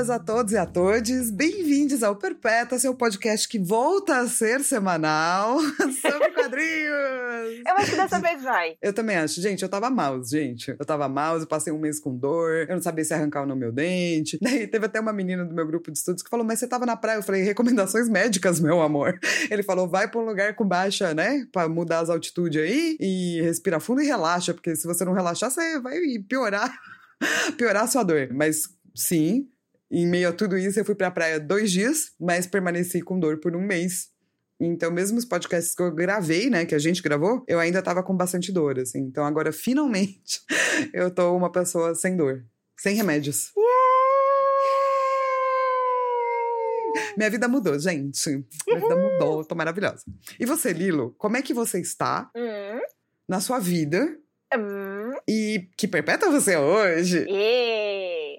dias a todos e a todas. Bem-vindos ao Perpétua, seu podcast que volta a ser semanal sobre quadrinhos. Eu acho que dessa vez vai. Eu também acho. Gente, eu tava mouse, gente. Eu tava mouse, passei um mês com dor, eu não sabia se arrancar ou não meu dente. Daí teve até uma menina do meu grupo de estudos que falou: Mas você tava na praia? Eu falei: Recomendações médicas, meu amor. Ele falou: Vai pra um lugar com baixa, né? Pra mudar as altitudes aí e respira fundo e relaxa, porque se você não relaxar, você vai piorar. piorar a sua dor. Mas sim, em meio a tudo isso, eu fui pra praia dois dias, mas permaneci com dor por um mês. Então, mesmo os podcasts que eu gravei, né, que a gente gravou, eu ainda tava com bastante dor, assim. Então, agora, finalmente, eu tô uma pessoa sem dor, sem remédios. Minha vida mudou, gente. Minha vida mudou, tô maravilhosa. E você, Lilo, como é que você está Hum, na sua vida? hum, E que perpétua você é hoje? e...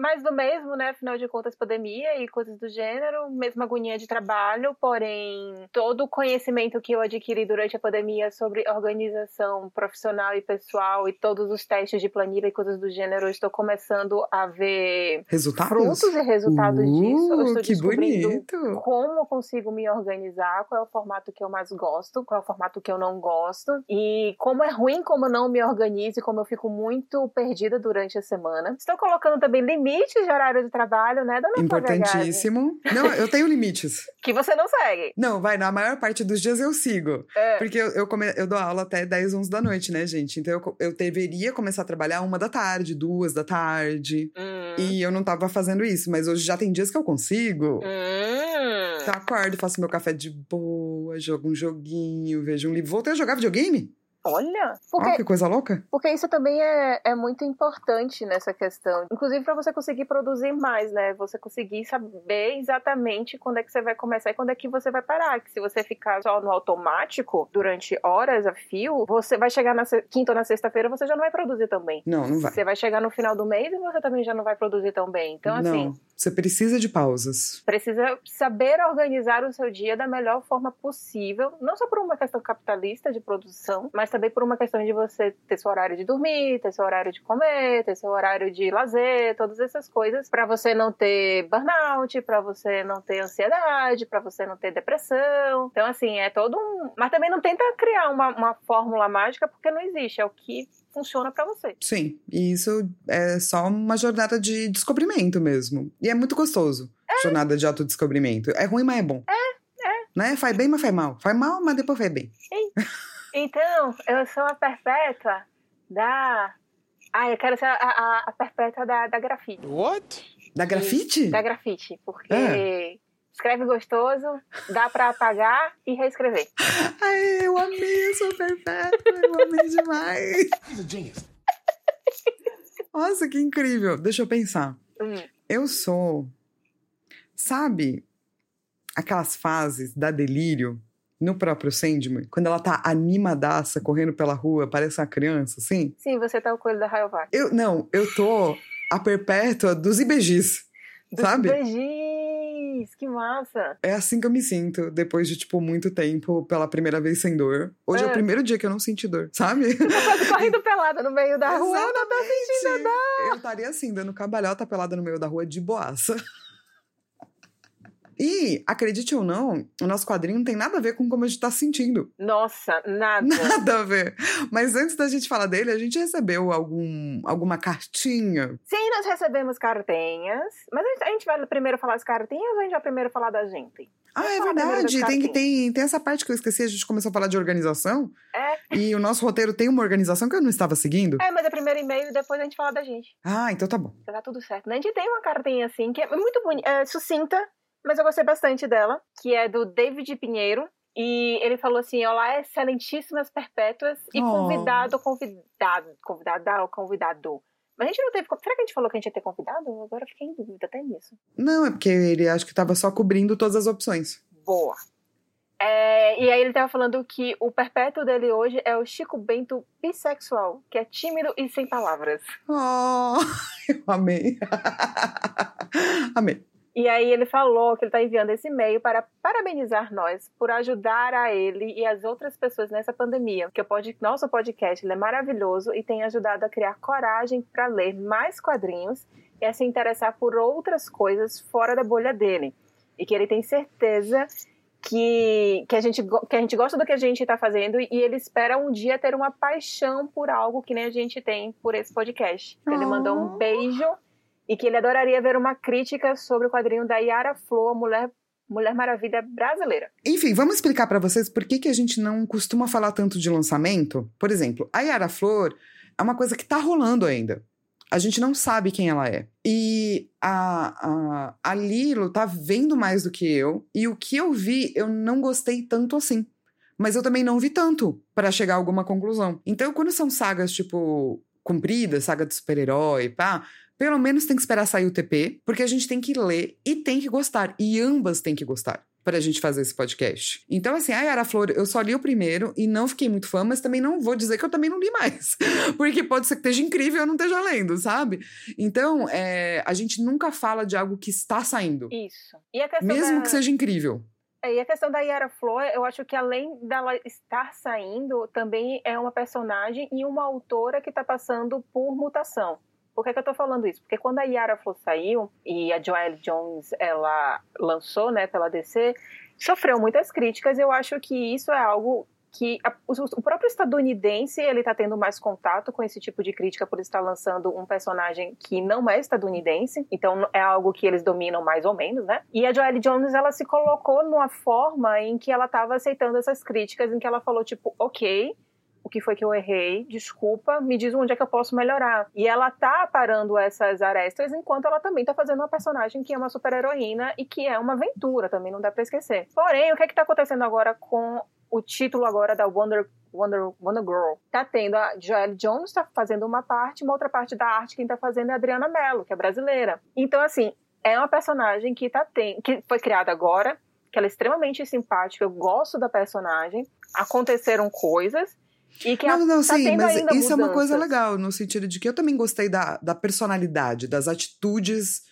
mais do mesmo, né? Afinal de contas, pandemia e coisas do gênero. Mesma agonia de trabalho, porém... Todo o conhecimento que eu adquiri durante a pandemia sobre organização profissional e pessoal e todos os testes de planilha e coisas do gênero, eu estou começando a ver Resultados? frutos e resultados disso. Eu Uh, estou que descobrindo bonito! como eu consigo me organizar, qual é o formato que eu mais gosto, qual é o formato que eu não gosto, e como é ruim como eu não me organizo e como eu fico muito perdida durante a semana. Estou colocando também limites de horário de trabalho, né, dona Importantíssimo. Não, eu tenho limites. Que você não segue. Não, vai, na maior parte dos dias eu sigo. É. Porque eu, eu, come- eu dou aula até 10, 11 da noite, né, gente? Então eu, eu deveria começar a trabalhar uma da tarde, duas da tarde. Hum. E eu não tava fazendo isso, mas hoje já tem dias que eu consigo. Hum. Então acordo, faço meu café de boa, jogo um joguinho, vejo um livro. Voltei a jogar videogame? Olha, porque, que coisa louca. porque isso também é, é muito importante nessa questão. Inclusive para você conseguir produzir mais, né? Você conseguir saber exatamente quando é que você vai começar e quando é que você vai parar. Que se você ficar só no automático durante horas a fio, você vai chegar na quinta ou na sexta-feira, você já não vai produzir tão bem. Não, não vai. Você vai chegar no final do mês e você também já não vai produzir tão bem. Então, assim, não, você precisa de pausas. precisa saber organizar o seu dia da melhor forma possível, não só por uma questão capitalista de produção, mas também por uma questão de você ter seu horário de dormir, ter seu horário de comer, ter seu horário de lazer, todas essas coisas, pra você não ter burnout, pra você não ter ansiedade, pra você não ter depressão. Então, assim, é todo um. Mas também não tenta criar uma, uma fórmula mágica, porque não existe, é o que funciona pra você. Sim, e isso é só uma jornada de descobrimento mesmo. E é muito gostoso. Jornada de autodescobrimento. É ruim, mas é bom. É, é. Né? Faz bem, mas faz mal. Faz mal, mas depois faz bem. Então, eu sou a perpétua da. Ah, eu quero ser a, a, a perpétua da, da grafite. What? Da grafite? Da grafite, porque É. escreve gostoso, dá pra apagar e reescrever. Ai, eu amei, eu sou perpétua. Eu amei demais. He's a genius. Nossa, que incrível. Deixa eu pensar. Hum. Eu sou. Sabe aquelas fases da delírio no próprio Sandman? Quando ela tá animadaça, correndo pela rua, parece uma criança, assim? Sim, você tá o coelho da Rayovac. Eu, não, eu tô a perpétua dos IBGs, sabe? Beijinhos, que massa. É assim que eu me sinto, depois de, tipo, muito tempo, pela primeira vez sem dor. Hoje é, o É. primeiro dia que eu não senti dor, sabe? Tô quase correndo pelada no meio da rua. Eu não tô sentindo Exatamente. Eu estaria assim, dando cambalhota pelada no meio da rua de boaça. E, acredite ou não, o nosso quadrinho não tem nada a ver com como a gente tá se sentindo. Nossa, nada. Nada a ver. Mas antes da gente falar dele, a gente recebeu algum, alguma cartinha. Sim, nós recebemos cartinhas. Mas a gente, a gente vai primeiro falar as cartinhas ou a gente vai primeiro falar da gente? Ah, é verdade. Tem, tem, tem essa parte que eu esqueci. A gente começou a falar de organização. É. E o nosso roteiro tem uma organização que eu não estava seguindo. É, mas é primeiro e-mail e depois a gente fala da gente. Ah, então tá bom. Então tá tudo certo. A gente tem uma cartinha assim, que é muito bonita, é sucinta, mas eu gostei bastante dela, que é do David Pinheiro. E ele falou assim: Olá, excelentíssimas perpétuas e Oh. convidado, convidado, convidada ou convidado. Mas a gente não teve. Será que a gente falou que a gente ia ter convidado? Agora eu fiquei em dúvida até nisso. Não, é porque ele acho que tava só cobrindo todas as opções. Boa. É, e aí ele tava falando que o perpétuo dele hoje é o Chico Bento bissexual, que é tímido e sem palavras. Oh, eu amei. amei. E aí ele falou que ele está enviando esse e-mail para parabenizar nós por ajudar a ele e as outras pessoas nessa pandemia. Que o pod... nosso podcast é maravilhoso e tem ajudado a criar coragem para ler mais quadrinhos é se interessar por outras coisas fora da bolha dele. E que ele tem certeza que, que, a, gente, que a gente gosta do que a gente está fazendo e ele espera um dia ter uma paixão por algo que nem a gente tem por esse podcast. Então, ele mandou um beijo e que ele adoraria ver uma crítica sobre o quadrinho da Yara Flor, Mulher Mulher Maravilha brasileira. Enfim, vamos explicar para vocês por que, que a gente não costuma falar tanto de lançamento. Por exemplo, a Yara Flor é uma coisa que tá rolando ainda. A gente não sabe quem ela é. E a, a, a Lilo tá vendo mais do que eu. E o que eu vi, eu não gostei tanto assim. Mas eu também não vi tanto para chegar a alguma conclusão. Então, quando são sagas, tipo, compridas, saga de super-herói, pá, pelo menos tem que esperar sair o TP, porque a gente tem que ler e tem que gostar. E ambas têm que gostar para a gente fazer esse podcast. Então, assim, a Yara Flor, eu só li o primeiro e não fiquei muito fã, mas também não vou dizer que eu também não li mais. Porque pode ser que esteja incrível e eu não esteja lendo, sabe? Então, é, a gente nunca fala de algo que está saindo. Isso. Mesmo da... que seja incrível. É, e a questão da Yara Flor, eu acho que além dela estar saindo, também é uma personagem e uma autora que está passando por mutação. Por que, que eu tô falando isso? Porque quando a Yara Flor saiu e a Joelle Jones ela lançou, né, pela DC, sofreu muitas críticas. Eu acho que isso é algo que a, o, próprio estadunidense ele está tendo mais contato com esse tipo de crítica por estar lançando um personagem que não é estadunidense, então é algo que eles dominam mais ou menos, né? E a Joelle Jones ela se colocou numa forma em que ela estava aceitando essas críticas, em que ela falou tipo, ok, o que foi que eu errei, desculpa, me diz onde é que eu posso melhorar. E ela tá parando essas arestas enquanto ela também tá fazendo uma personagem que é uma super heroína e que é uma aventura, também não dá para esquecer. Porém, o que é que tá acontecendo agora com o título agora da Wonder Wonder, Wonder Girl. Tá tendo a Joelle Jones tá fazendo uma parte, uma outra parte da arte quem tá fazendo é a Adriana Mello, que é brasileira. Então assim, é uma personagem que tá tem, que foi criada agora, que ela é extremamente simpática, eu gosto da personagem. Aconteceram coisas e que não, não, tá sim, mas isso mudanças. é uma coisa legal, no sentido de que eu também gostei da, da personalidade, das atitudes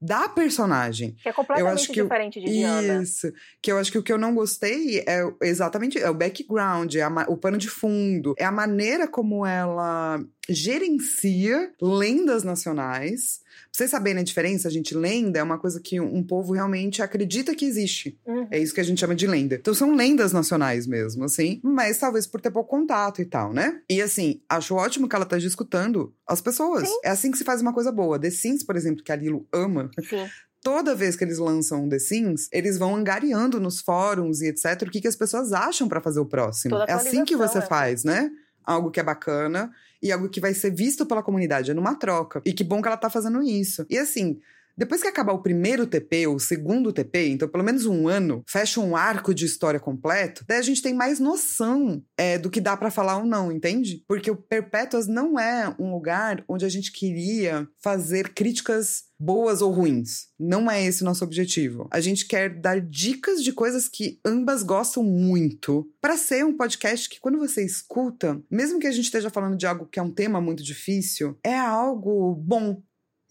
da personagem. Que é completamente diferente de Diana. Isso. Que eu acho que o que eu não gostei é exatamente é o background, é a, o pano de fundo, é a maneira como ela gerencia lendas nacionais. Pra vocês saberem a diferença, a gente, lenda é uma coisa que um povo realmente acredita que existe. Uhum. É isso que a gente chama de lenda. Então são lendas nacionais mesmo, assim, mas talvez por ter pouco contato e tal, né? E assim, acho ótimo que ela esteja escutando as pessoas. Sim. É assim que se faz uma coisa boa. The Sims, por exemplo, que a Lilo ama. Sim toda vez que eles lançam The Sims, eles vão angariando nos fóruns e etc. o que, que as pessoas acham para fazer o próximo. É assim que você é. faz, né? Algo que é bacana e algo que vai ser visto pela comunidade, é numa troca. E que bom que ela tá fazendo isso. E assim, depois que acabar o primeiro TP, ou o segundo TP, então pelo menos um ano, fecha um arco de história completo, daí a gente tem mais noção é, do que dá para falar ou não, entende? Porque o Perpétuas não é um lugar onde a gente queria fazer críticas boas ou ruins. Não é esse o nosso objetivo. A gente quer dar dicas de coisas que ambas gostam muito, para ser um podcast que quando você escuta, mesmo que a gente esteja falando de algo que é um tema muito difícil, é algo bom,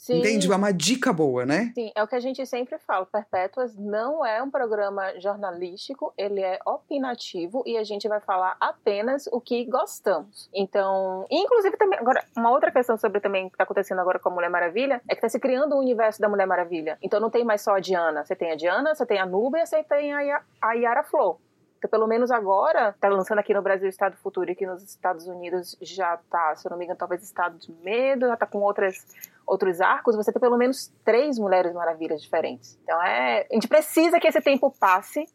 Sim. Entende? É uma dica boa, né? Sim, é o que a gente sempre fala. Perpétuas não é um programa jornalístico, ele é opinativo e a gente vai falar apenas o que gostamos. Então, inclusive também, agora, uma outra questão sobre também o que está acontecendo agora com a Mulher Maravilha é que está se criando o um universo da Mulher Maravilha. Então não tem mais só a Diana, você tem a Diana, você tem a Nubia, você tem a, a Yara Flor. Então, pelo menos agora, tá lançando aqui no Brasil Estado Futuro e aqui nos Estados Unidos já tá, se eu não me engano, talvez Estado de Medo, já tá com outras, outros arcos, você tem pelo menos três Mulheres Maravilhas diferentes. Então, é, a gente precisa que esse tempo passe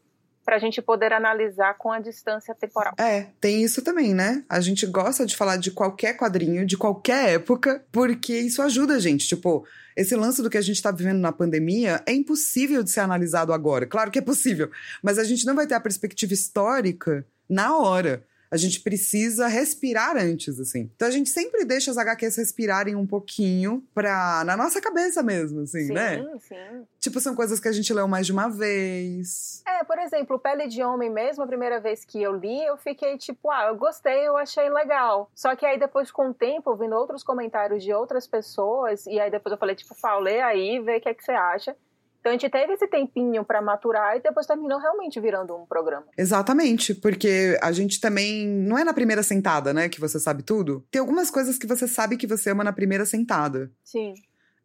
para a gente poder analisar com a distância temporal. É, tem isso também, né? A gente gosta de falar de qualquer quadrinho, de qualquer época, porque isso ajuda a gente. Tipo, esse lance do que a gente está vivendo na pandemia é impossível de ser analisado agora. Claro que é possível, mas a gente não vai ter a perspectiva histórica na hora a gente precisa respirar antes, assim. Então a gente sempre deixa as HQs respirarem um pouquinho pra. na nossa cabeça mesmo, assim, sim, né? Sim, sim. Tipo, são coisas que a gente leu mais de uma vez. É, por exemplo, Pele de Homem mesmo, a primeira vez que eu li, eu fiquei tipo, ah, eu gostei, eu achei legal. Só que aí depois, com o tempo, ouvindo outros comentários de outras pessoas, e aí depois eu falei, tipo, Fala, lê aí, vê o que é que você acha. Então a gente teve esse tempinho para maturar e depois terminou realmente virando um programa. Exatamente, porque a gente também não é na primeira sentada, né, que você sabe tudo. Tem algumas coisas que você sabe que você ama na primeira sentada. Sim.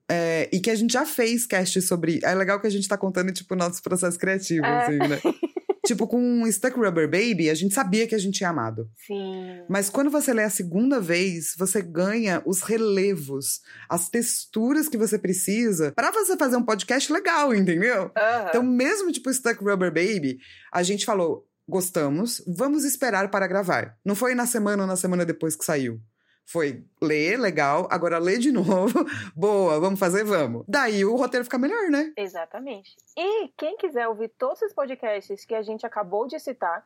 É, e que a gente já fez cast sobre. É legal que a gente tá contando, tipo, nossos processos criativos, É. assim, né? tipo, com Stuck Rubber Baby, a gente sabia que a gente tinha amado. Sim. Mas quando você lê a segunda vez, você ganha os relevos, as texturas que você precisa pra você fazer um podcast legal, entendeu? Aham. Então, mesmo tipo Stuck Rubber Baby, a gente falou: gostamos, vamos esperar para gravar. Não foi na semana ou na semana depois que saiu. Foi ler, legal, agora ler de novo. Boa, vamos fazer, vamos. Daí o roteiro fica melhor, né? Exatamente. E quem quiser ouvir todos os podcasts que a gente acabou de citar,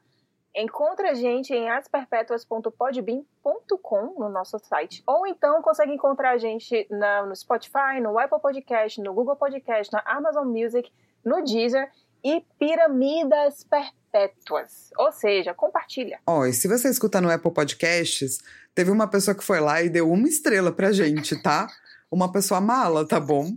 encontra a gente em asperpetuas.podbean.com no nosso site. Ou então consegue encontrar a gente na- no Spotify, no Apple Podcast, no Google Podcast, na Amazon Music, no Deezer e Piramidas Perpétuas. Ou seja, compartilha. Ó, e se você escuta no Apple Podcasts, teve uma pessoa que foi lá e deu uma estrela pra gente, tá? Uma pessoa mala, tá bom?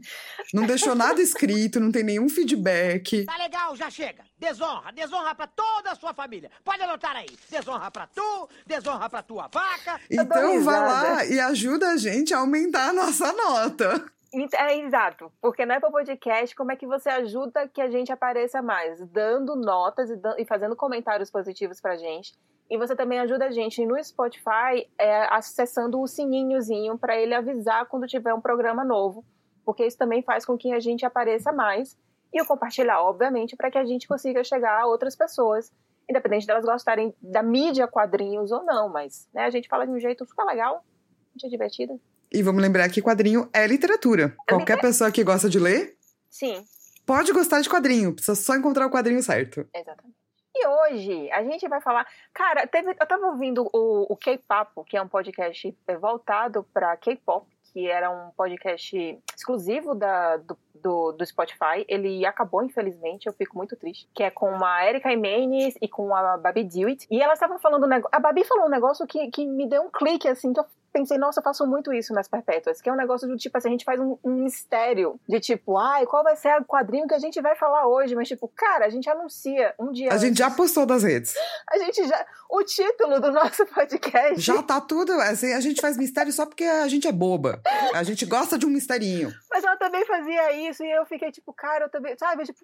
Não deixou nada escrito, não tem nenhum feedback. Tá legal, já chega. Desonra, desonra pra toda a sua família. Pode anotar aí. Desonra pra tu, desonra pra tua vaca. Então vai risada. lá e ajuda a gente a aumentar a nossa nota. É exato, porque no Apple Podcast, como é que você ajuda que a gente apareça mais? Dando notas e, dan- e fazendo comentários positivos pra gente. E você também ajuda a gente no Spotify é, acessando o sininhozinho para ele avisar quando tiver um programa novo, porque isso também faz com que a gente apareça mais. E o compartilhar, obviamente, para que a gente consiga chegar a outras pessoas, independente delas gostarem da mídia quadrinhos ou não, mas né, a gente fala de um jeito super legal, a gente é divertida. E vamos lembrar que quadrinho é literatura. Qualquer pessoa que gosta de ler Sim, pode gostar de quadrinho, precisa só encontrar o quadrinho certo. Exatamente. E hoje a gente vai falar. Cara, teve, eu tava ouvindo o, o K-Papo, que é um podcast voltado pra K-pop, que era um podcast exclusivo da, do, do, do Spotify. Ele acabou, infelizmente, eu fico muito triste. Que é com a Erika Imenes e com a Babi Dewitt. E elas estavam falando. A Babi falou um negócio que, que me deu um clique, assim, que eu pensei, nossa, eu faço muito isso nas perpétuas, que é um negócio do tipo assim, a gente faz um, um mistério de tipo, ai, qual vai ser o quadrinho que a gente vai falar hoje? Mas, tipo, cara, a gente anuncia um dia. A gente já antes. postou das redes. A gente já. O título do nosso podcast. Já tá tudo. Assim, a gente faz mistério só porque a gente é boba. A gente gosta de um misterinho. Mas ela também fazia isso e eu fiquei tipo, cara, eu também. Sabe? Tipo.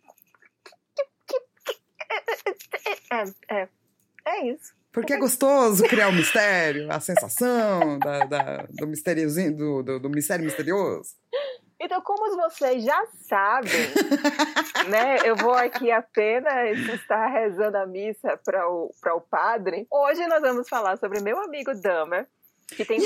É, é. É isso. Porque é gostoso criar o mistério, a sensação da, da- do mistériozinho, do, do, do mistério misterioso. Então, como vocês já sabem, né? Eu vou aqui apenas estar rezando a missa para o, o padre. Hoje nós vamos falar sobre meu amigo Dahmer, que tem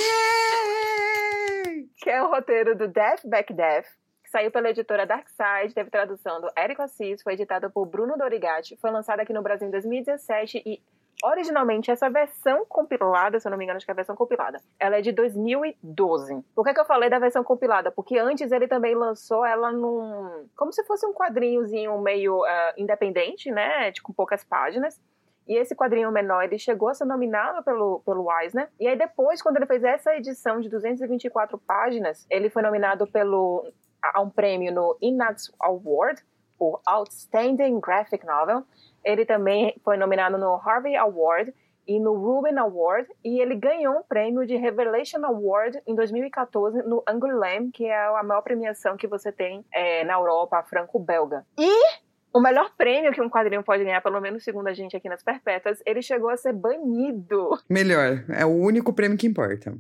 que é o roteiro do Death Back Death, que saiu pela editora Darkside, teve tradução do Érico Assis, foi editada por Bruno Dorigatti, foi lançada aqui no Brasil em 2017 e originalmente essa versão compilada, se eu não me engano, acho que é a versão compilada, ela é de 2012. Por que, que eu falei da versão compilada? Porque antes ele também lançou ela num. como se fosse um quadrinhozinho meio ah, independente, né? Tipo, poucas páginas. E esse quadrinho menor, ele chegou a ser nominado pelo, pelo Eisner. E aí depois, quando ele fez essa edição de 224 páginas, ele foi nominado pelo, a, a um prêmio no Inax Award por Outstanding Graphic Novel. Ele também foi nominado no Harvey Award e no Rubin Award. E ele ganhou um prêmio de Revelation Award em 2014 no Angoulême, que é a maior premiação que você tem é, na Europa, franco-belga. E o melhor prêmio que um quadrinho pode ganhar, pelo menos segundo a gente aqui nas Perpétuas, ele chegou a ser banido Melhor, é o único prêmio que importa.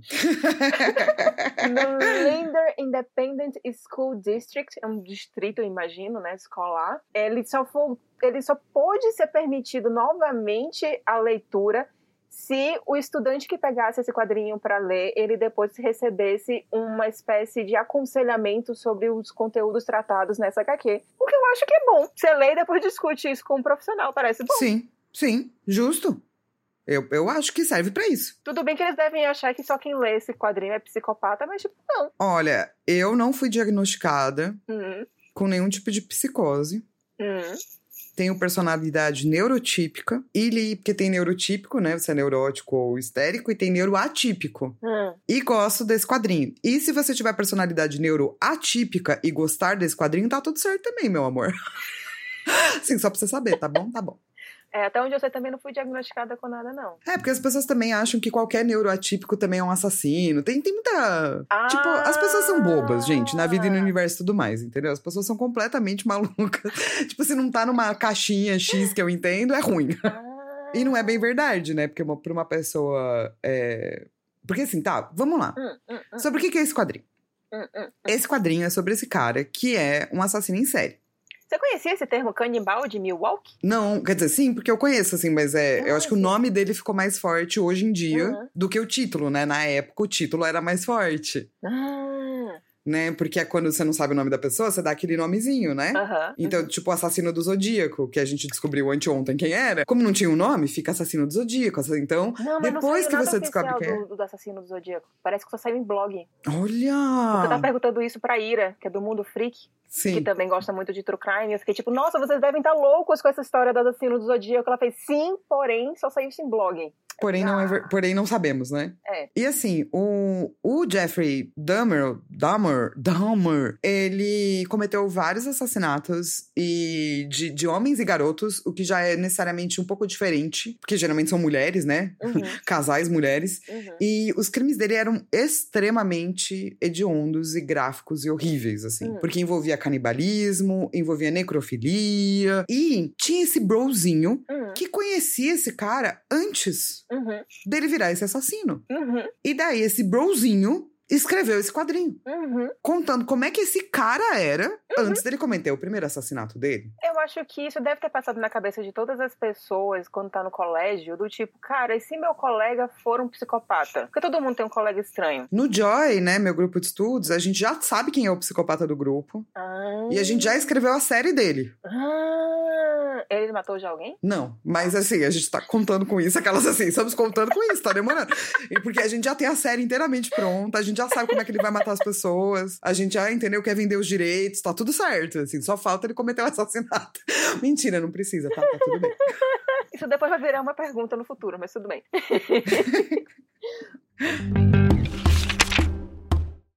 no Linder Independent School District, é um distrito, eu imagino, né, escolar. Ele só, foi, ele só pôde ser permitido novamente a leitura se o estudante que pegasse esse quadrinho para ler, ele depois recebesse uma espécie de aconselhamento sobre os conteúdos tratados nessa HQ. O que eu acho que é bom. Você lê e depois discute isso com um profissional, parece bom. Sim, sim, justo. Eu, eu acho que serve pra isso. Tudo bem que eles devem achar que só quem lê esse quadrinho é psicopata, mas tipo, não. Olha, eu não fui diagnosticada Hum, com nenhum tipo de psicose. hum. Tenho personalidade neurotípica. E porque tem neurotípico, né? Você é neurótico ou histérico, e tem neuroatípico. Hum. E gosto desse quadrinho. E se você tiver personalidade neuroatípica e gostar desse quadrinho, tá tudo certo também, meu amor. Sim, só pra você saber, tá bom? Tá bom. É, até onde eu sei também não fui diagnosticada com nada, não. É, porque as pessoas também acham que qualquer neuroatípico também é um assassino. Tem, tem muita. Ah. Tipo, as pessoas são bobas, gente, na vida e no universo e tudo mais, entendeu? As pessoas são completamente malucas. tipo, se não tá numa caixinha X que eu entendo, é ruim. Ah. E não é bem verdade, né? Porque uma, pra uma pessoa. é, Porque assim, tá, vamos lá. Hum, hum, hum, Sobre o que que é esse quadrinho? hum, hum. Esse quadrinho é sobre esse cara que é um assassino em série. Você conhecia esse termo canibal de Milwaukee? Não, quer dizer, sim, porque eu conheço, assim, mas é, eu acho que o Ah, sim. nome dele ficou mais forte hoje em dia Uhum. do que o título, né? Na época, o título era mais forte, Ah, né? Porque é quando você não sabe o nome da pessoa, você dá aquele nomezinho, né? aham. Então, tipo, o assassino do Zodíaco, que a gente descobriu anteontem quem era. Como não tinha um nome, fica assassino do Zodíaco. Então, Não, depois que você descobre quem é. do, do assassino do Zodíaco. Parece que só saiu em blog. Porque eu olha! tava perguntando isso pra Ira, que é do Mundo Freak, que Sim. também gosta muito de true crime. Eu fiquei tipo, nossa, vocês devem estar loucos com essa história do assassino do Zodíaco. Ela fez, sim, porém, só saiu isso em blog. Porém não, é porém, não sabemos, né? É. E assim, o, o Jeffrey Dahmer, Dahmer, Dahmer, ele cometeu vários assassinatos e de, de homens e garotos, o que já é necessariamente um pouco diferente, porque geralmente são mulheres, né? Uhum, Casais mulheres. uhum. E os crimes dele eram extremamente hediondos e gráficos e horríveis, assim. Hum. Porque envolvia canibalismo, envolvia necrofilia. E tinha esse brozinho Uhum, que conhecia esse cara antes uhum, dele virar esse assassino. uhum, E daí esse brozinho escreveu esse quadrinho, uhum. contando como é que esse cara era antes dele cometer o primeiro assassinato dele. Eu acho que isso deve ter passado na cabeça de todas as pessoas quando tá no colégio, do tipo, cara, e se meu colega for um psicopata? Porque todo mundo tem um colega estranho. No Joy, né, meu grupo de estudos, a gente já sabe quem é o psicopata do grupo. Ah, E a gente já escreveu a série dele. Ah, matou já alguém? Não, mas assim, a gente tá contando com isso, aquelas assim, estamos contando com isso, tá demorando. E porque a gente já tem a série inteiramente pronta, a gente já sabe como é que ele vai matar as pessoas, a gente já entendeu que é vender os direitos, tá tudo certo, assim, só falta ele cometer o assassinato. Mentira, não precisa, tá? Tá tudo bem. Isso depois vai virar uma pergunta no futuro, mas tudo bem.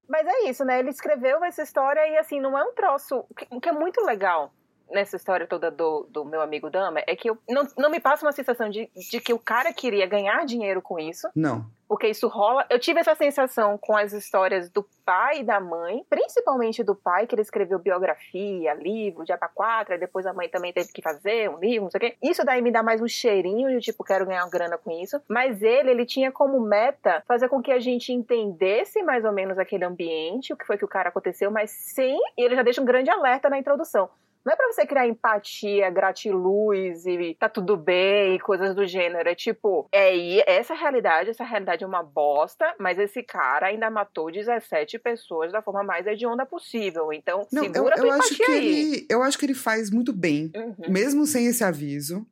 mas é isso, né? Ele escreveu essa história e, assim, não é um troço. O que, que é muito legal nessa história toda do, do meu amigo Dama é que eu, não, não me passa uma sensação de, de que o cara queria ganhar dinheiro com isso. Não. porque isso rola. Eu tive essa sensação com as histórias do pai e da mãe, principalmente do pai, que ele escreveu biografia, livro, de Quatro, e depois a mãe também teve que fazer um livro, não sei o quê. Isso daí me dá mais um cheirinho de tipo, quero ganhar grana com isso. Mas ele, ele tinha como meta fazer com que a gente entendesse mais ou menos aquele ambiente, o que foi que o cara aconteceu, mas sem. E ele já deixa um grande alerta na introdução. Não é pra você criar empatia, gratiluz e tá tudo bem e coisas do gênero. É tipo, é e essa realidade, essa realidade é uma bosta, mas esse cara ainda matou 17 pessoas da forma mais hedionda possível. Então, Não, segura eu, tua eu acho empatia que aí. ele, eu acho que ele faz muito bem, Uhum. mesmo sem esse aviso,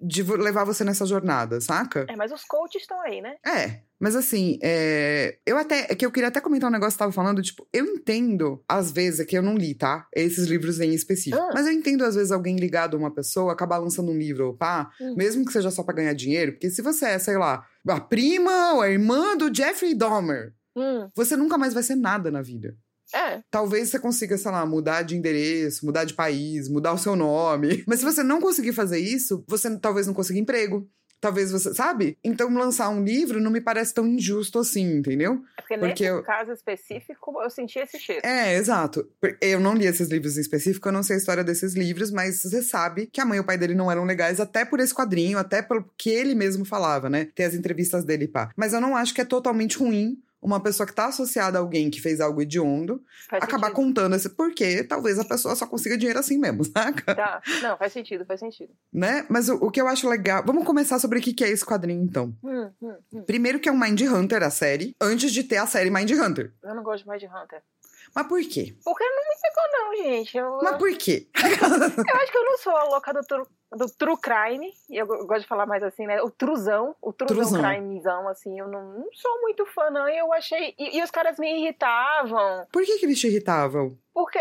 de levar você nessa jornada, saca? É, mas os coaches estão aí, né? É, mas assim, é, eu até. É que eu queria até comentar um negócio que você tava falando, tipo, eu entendo, às vezes, é que eu não li, tá? Esses livros em específico. Ah. Mas eu entendo, às vezes, alguém ligado a uma pessoa acabar lançando um livro, pá, Hum. mesmo que seja só pra ganhar dinheiro, porque se você é, sei lá, a prima ou a irmã do Jeffrey Dahmer, Hum, você nunca mais vai ser nada na vida. É. Talvez você consiga, sei lá, mudar de endereço, mudar de país, mudar o seu nome. Mas se você não conseguir fazer isso, você talvez não consiga emprego. Talvez você, sabe? Então lançar um livro não me parece tão injusto assim, entendeu? É porque, Porque nesse eu- caso específico eu senti esse cheiro. É, exato. Eu não li esses livros em específico, eu não sei a história desses livros, mas você sabe que a mãe e o pai dele não eram legais, até por esse quadrinho, até pelo que ele mesmo falava, né? Tem as entrevistas dele, pá. Mas eu não acho que é totalmente ruim uma pessoa que tá associada a alguém que fez algo hediondo Faz acabar sentido. contando esse porque talvez a pessoa só consiga dinheiro assim mesmo, saca? Tá. Não, faz sentido, faz sentido. Né? Mas o, o que eu acho legal. Vamos começar sobre o que que é esse quadrinho, então. Hum, hum, hum. Primeiro que é um Mind Hunter, a série, antes de ter a série Mind Hunter. Eu não gosto de Hunter. Mas por quê? Porque não me pegou, não, gente. Eu, Mas por quê? eu acho que eu não sou a louca do, do true crime. E eu go- gosto de falar mais assim, né? O truzão, o truzão, Truzão. crimezão, assim. Eu não, não sou muito fã, não. E eu achei. E, e os caras me irritavam. Por que, que eles te irritavam? Porque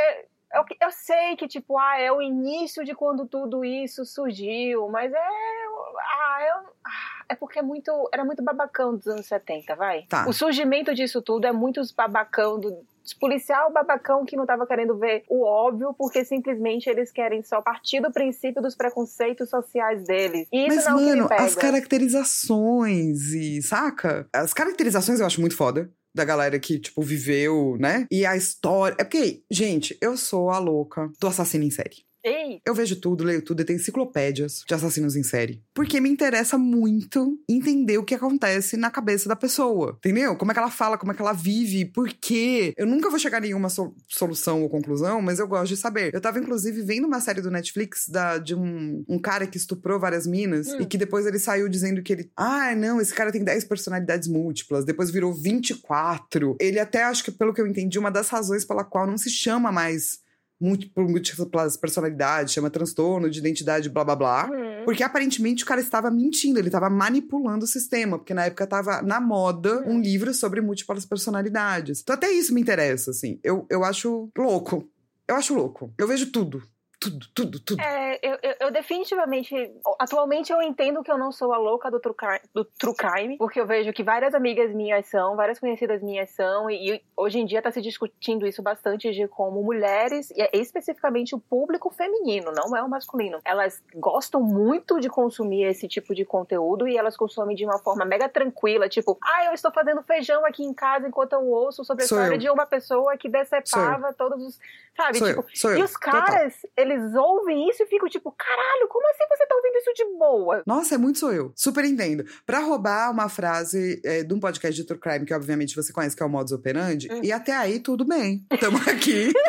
eu, eu sei que, tipo, ah, é o início de quando tudo isso surgiu, mas é. Ah, eu, ah, é porque é muito. Era muito babacão dos anos 70, vai. Tá. O surgimento disso tudo é muito os babacão do- policial babacão que não tava querendo ver o óbvio, porque simplesmente eles querem só partir do princípio dos preconceitos sociais deles. E isso Mas, não mano, as caracterizações e, saca? As caracterizações eu acho muito foda. Da galera que, tipo, viveu, né? E a história. É porque, gente, eu sou a louca do assassino em série. Ei, Eu vejo tudo, leio tudo, eu tenho enciclopédias de assassinos em série. Porque me interessa muito entender o que acontece na cabeça da pessoa. Entendeu? Como é que ela fala, como é que ela vive, por quê. Eu nunca vou chegar a nenhuma so- solução ou conclusão, mas eu gosto de saber. Eu tava, inclusive, vendo uma série do Netflix da, de um, um cara que estuprou várias minas Hum. e que depois ele saiu dizendo que ele. Ah, não, esse cara tem 10 personalidades múltiplas, depois virou 24. Ele até, acho que pelo que eu entendi, uma das razões pela qual não se chama mais muito por múltiplas personalidades, chama transtorno de identidade, blá blá blá. hum, Porque aparentemente o cara estava mentindo, ele estava manipulando o sistema, porque na época estava na moda um livro sobre múltiplas personalidades. Então até isso me interessa, assim. Eu, eu acho louco. Eu acho louco. Eu vejo tudo. Tudo, tudo, tudo. É, eu, eu- eu definitivamente. Atualmente eu entendo que eu não sou a louca do true, crime, do true crime, porque eu vejo que várias amigas minhas são, várias conhecidas minhas são, e, e hoje em dia está se discutindo isso bastante de como mulheres, e é especificamente o público feminino, não é o masculino, elas gostam muito de consumir esse tipo de conteúdo e elas consomem de uma forma mega tranquila, tipo, ah, eu estou fazendo feijão aqui em casa enquanto eu ouço sobre a Sou história eu. de uma pessoa que decepava todos os. Sabe? sou tipo, eu, e os Total. caras, eles ouvem isso e ficam tipo, caralho, como assim você tá ouvindo isso de boa? Nossa, é muito sou eu. Super entendo. Pra roubar uma frase é, de um podcast de True Crime, que obviamente você conhece, que é o Modus Operandi, Hum. e até aí tudo bem. Tamo aqui.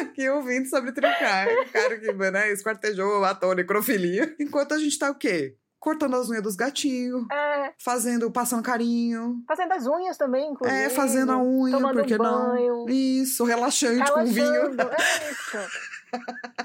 Aqui ouvindo sobre True Crime. Cara que, né, esquartejou, matou, necrofilia. Enquanto a gente tá o quê? Cortando as unhas dos gatinhos, É, fazendo, passando carinho. fazendo as unhas também, inclusive. É, fazendo a unha, tomando por que banho. não? Isso, relaxante com vinho. Relaxando, é isso.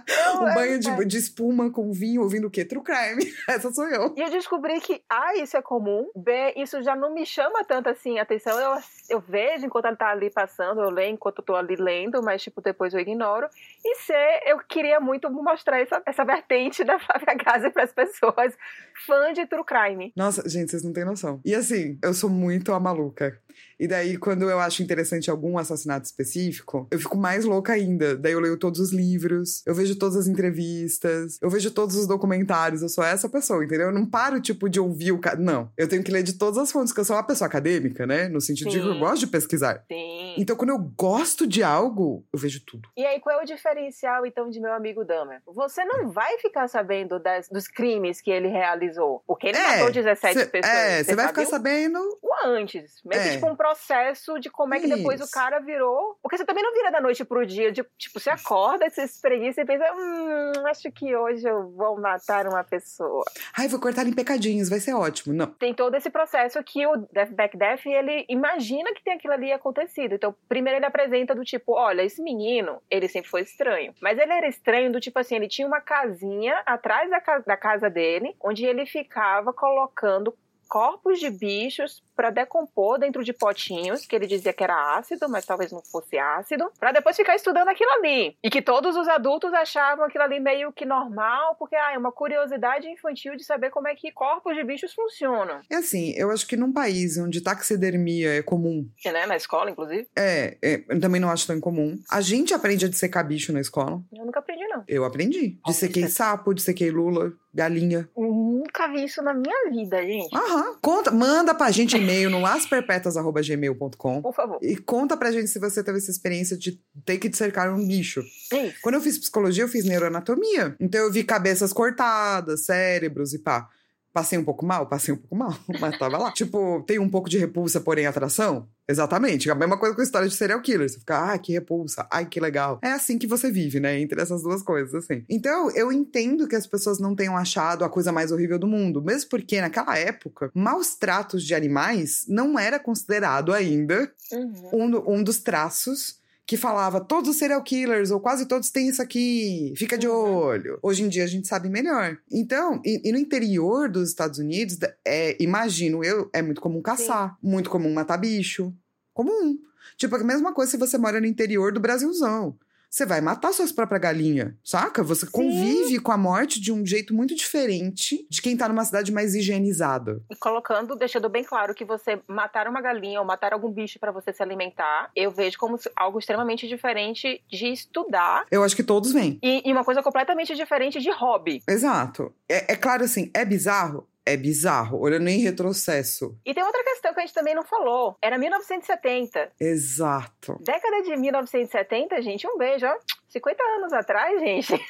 Eu- Um é- banho é. de, de espuma com vinho, ouvindo o quê? True Crime. Essa sou eu. E eu descobri que A, isso é comum, B, isso já não me chama tanto assim a atenção. Eu, eu vejo enquanto ele tá ali passando, eu leio enquanto eu tô ali lendo, mas tipo, depois eu ignoro. E C, eu queria muito mostrar essa, essa vertente da Flávia Gaza para as pessoas fã de true crime. Nossa, gente, vocês não têm noção. E assim, eu sou muito a maluca. E daí, quando eu acho interessante algum assassinato específico, eu fico mais louca ainda. Daí eu leio todos os livros, eu vejo todas as entrevistas, eu vejo todos os documentários. Eu sou essa pessoa, entendeu? Eu não paro, tipo, de ouvir o cara. Não. Eu tenho que ler de todas as fontes, porque eu sou uma pessoa acadêmica, né? No sentido de Sim. Gosto de pesquisar. Sim. Então, quando eu gosto de algo, eu vejo tudo. E aí, qual é o diferencial, então, de meu amigo Dahmer? Você não vai ficar sabendo das- dos crimes que ele realizou. Porque ele É, matou 17 Cê- pessoas. é, você vai ficar sabendo. o antes. Meio que É. tipo um processo de como é que depois Isso. o cara virou. Porque você também não vira da noite pro dia. De, tipo, você acorda, você espreguiça e pensa: hum, acho que hoje eu vou matar uma pessoa. Ai, vou cortar em pecadinhos, vai ser ótimo. Não. Tem todo esse processo que o Death Back Death, ele imagina que tem aquilo ali acontecido. Então, primeiro ele apresenta do tipo, olha, esse menino, ele sempre foi estranho. Mas ele era estranho do tipo assim, ele tinha uma casinha atrás da, ca- da casa dele, onde ele ficava colocando corpos de bichos pra decompor dentro de potinhos, que ele dizia que era ácido, mas talvez não fosse ácido, pra depois ficar estudando aquilo ali. E que todos os adultos achavam aquilo ali meio que normal, porque ah, é uma curiosidade infantil de saber como é que corpos de bichos funcionam. É assim, eu acho que num país onde taxidermia é comum, Que, né, na escola, inclusive. é, é, eu também não acho tão incomum. A gente aprende a dissecar bicho na escola. Eu nunca aprendi, não. Eu aprendi. Dissequei sapo, dissequei lula, galinha. Eu nunca vi isso na minha vida, gente. Aham. Conta, manda pra gente e-mail no asperpetas.gmail.com Por favor. e conta pra gente se você teve essa experiência de ter que dissecar um bicho. Isso. Quando eu fiz psicologia, eu fiz neuroanatomia. Então eu vi cabeças cortadas, cérebros e pá. Passei um pouco mal? Passei um pouco mal, mas tava lá. tipo, tem um pouco de repulsa, porém atração? Exatamente. A mesma coisa com a história de serial killer. Você fica, ah, que repulsa, ai, que legal. É assim que você vive, né? Entre essas duas coisas, assim. Então, eu entendo que as pessoas não tenham achado a coisa mais horrível do mundo. Mesmo porque, naquela época, maus tratos de animais não era considerado ainda Uhum. um, um dos traços que falava todos os serial killers, ou quase todos têm isso aqui, fica de Uhum. olho. Hoje em dia a gente sabe melhor. Então, e, e no interior dos Estados Unidos, é, imagino eu, é muito comum caçar, muito comum matar bicho. Comum. Tipo, a mesma coisa se você mora no interior do Brasilzão. Você vai matar suas próprias galinhas, saca? Você convive com a morte de um jeito muito diferente de quem tá numa cidade mais higienizada. E colocando, deixando bem claro que você matar uma galinha ou matar algum bicho para você se alimentar, eu vejo como algo extremamente diferente de estudar. Eu acho que todos vêm. E, e uma coisa completamente diferente de hobby. Exato. É, é claro assim, é bizarro? É bizarro, olhando em retrocesso. E tem outra questão que a gente também não falou. Era 1970. Exato. Década de 1970, gente, um beijo, ó. 50 anos atrás, gente.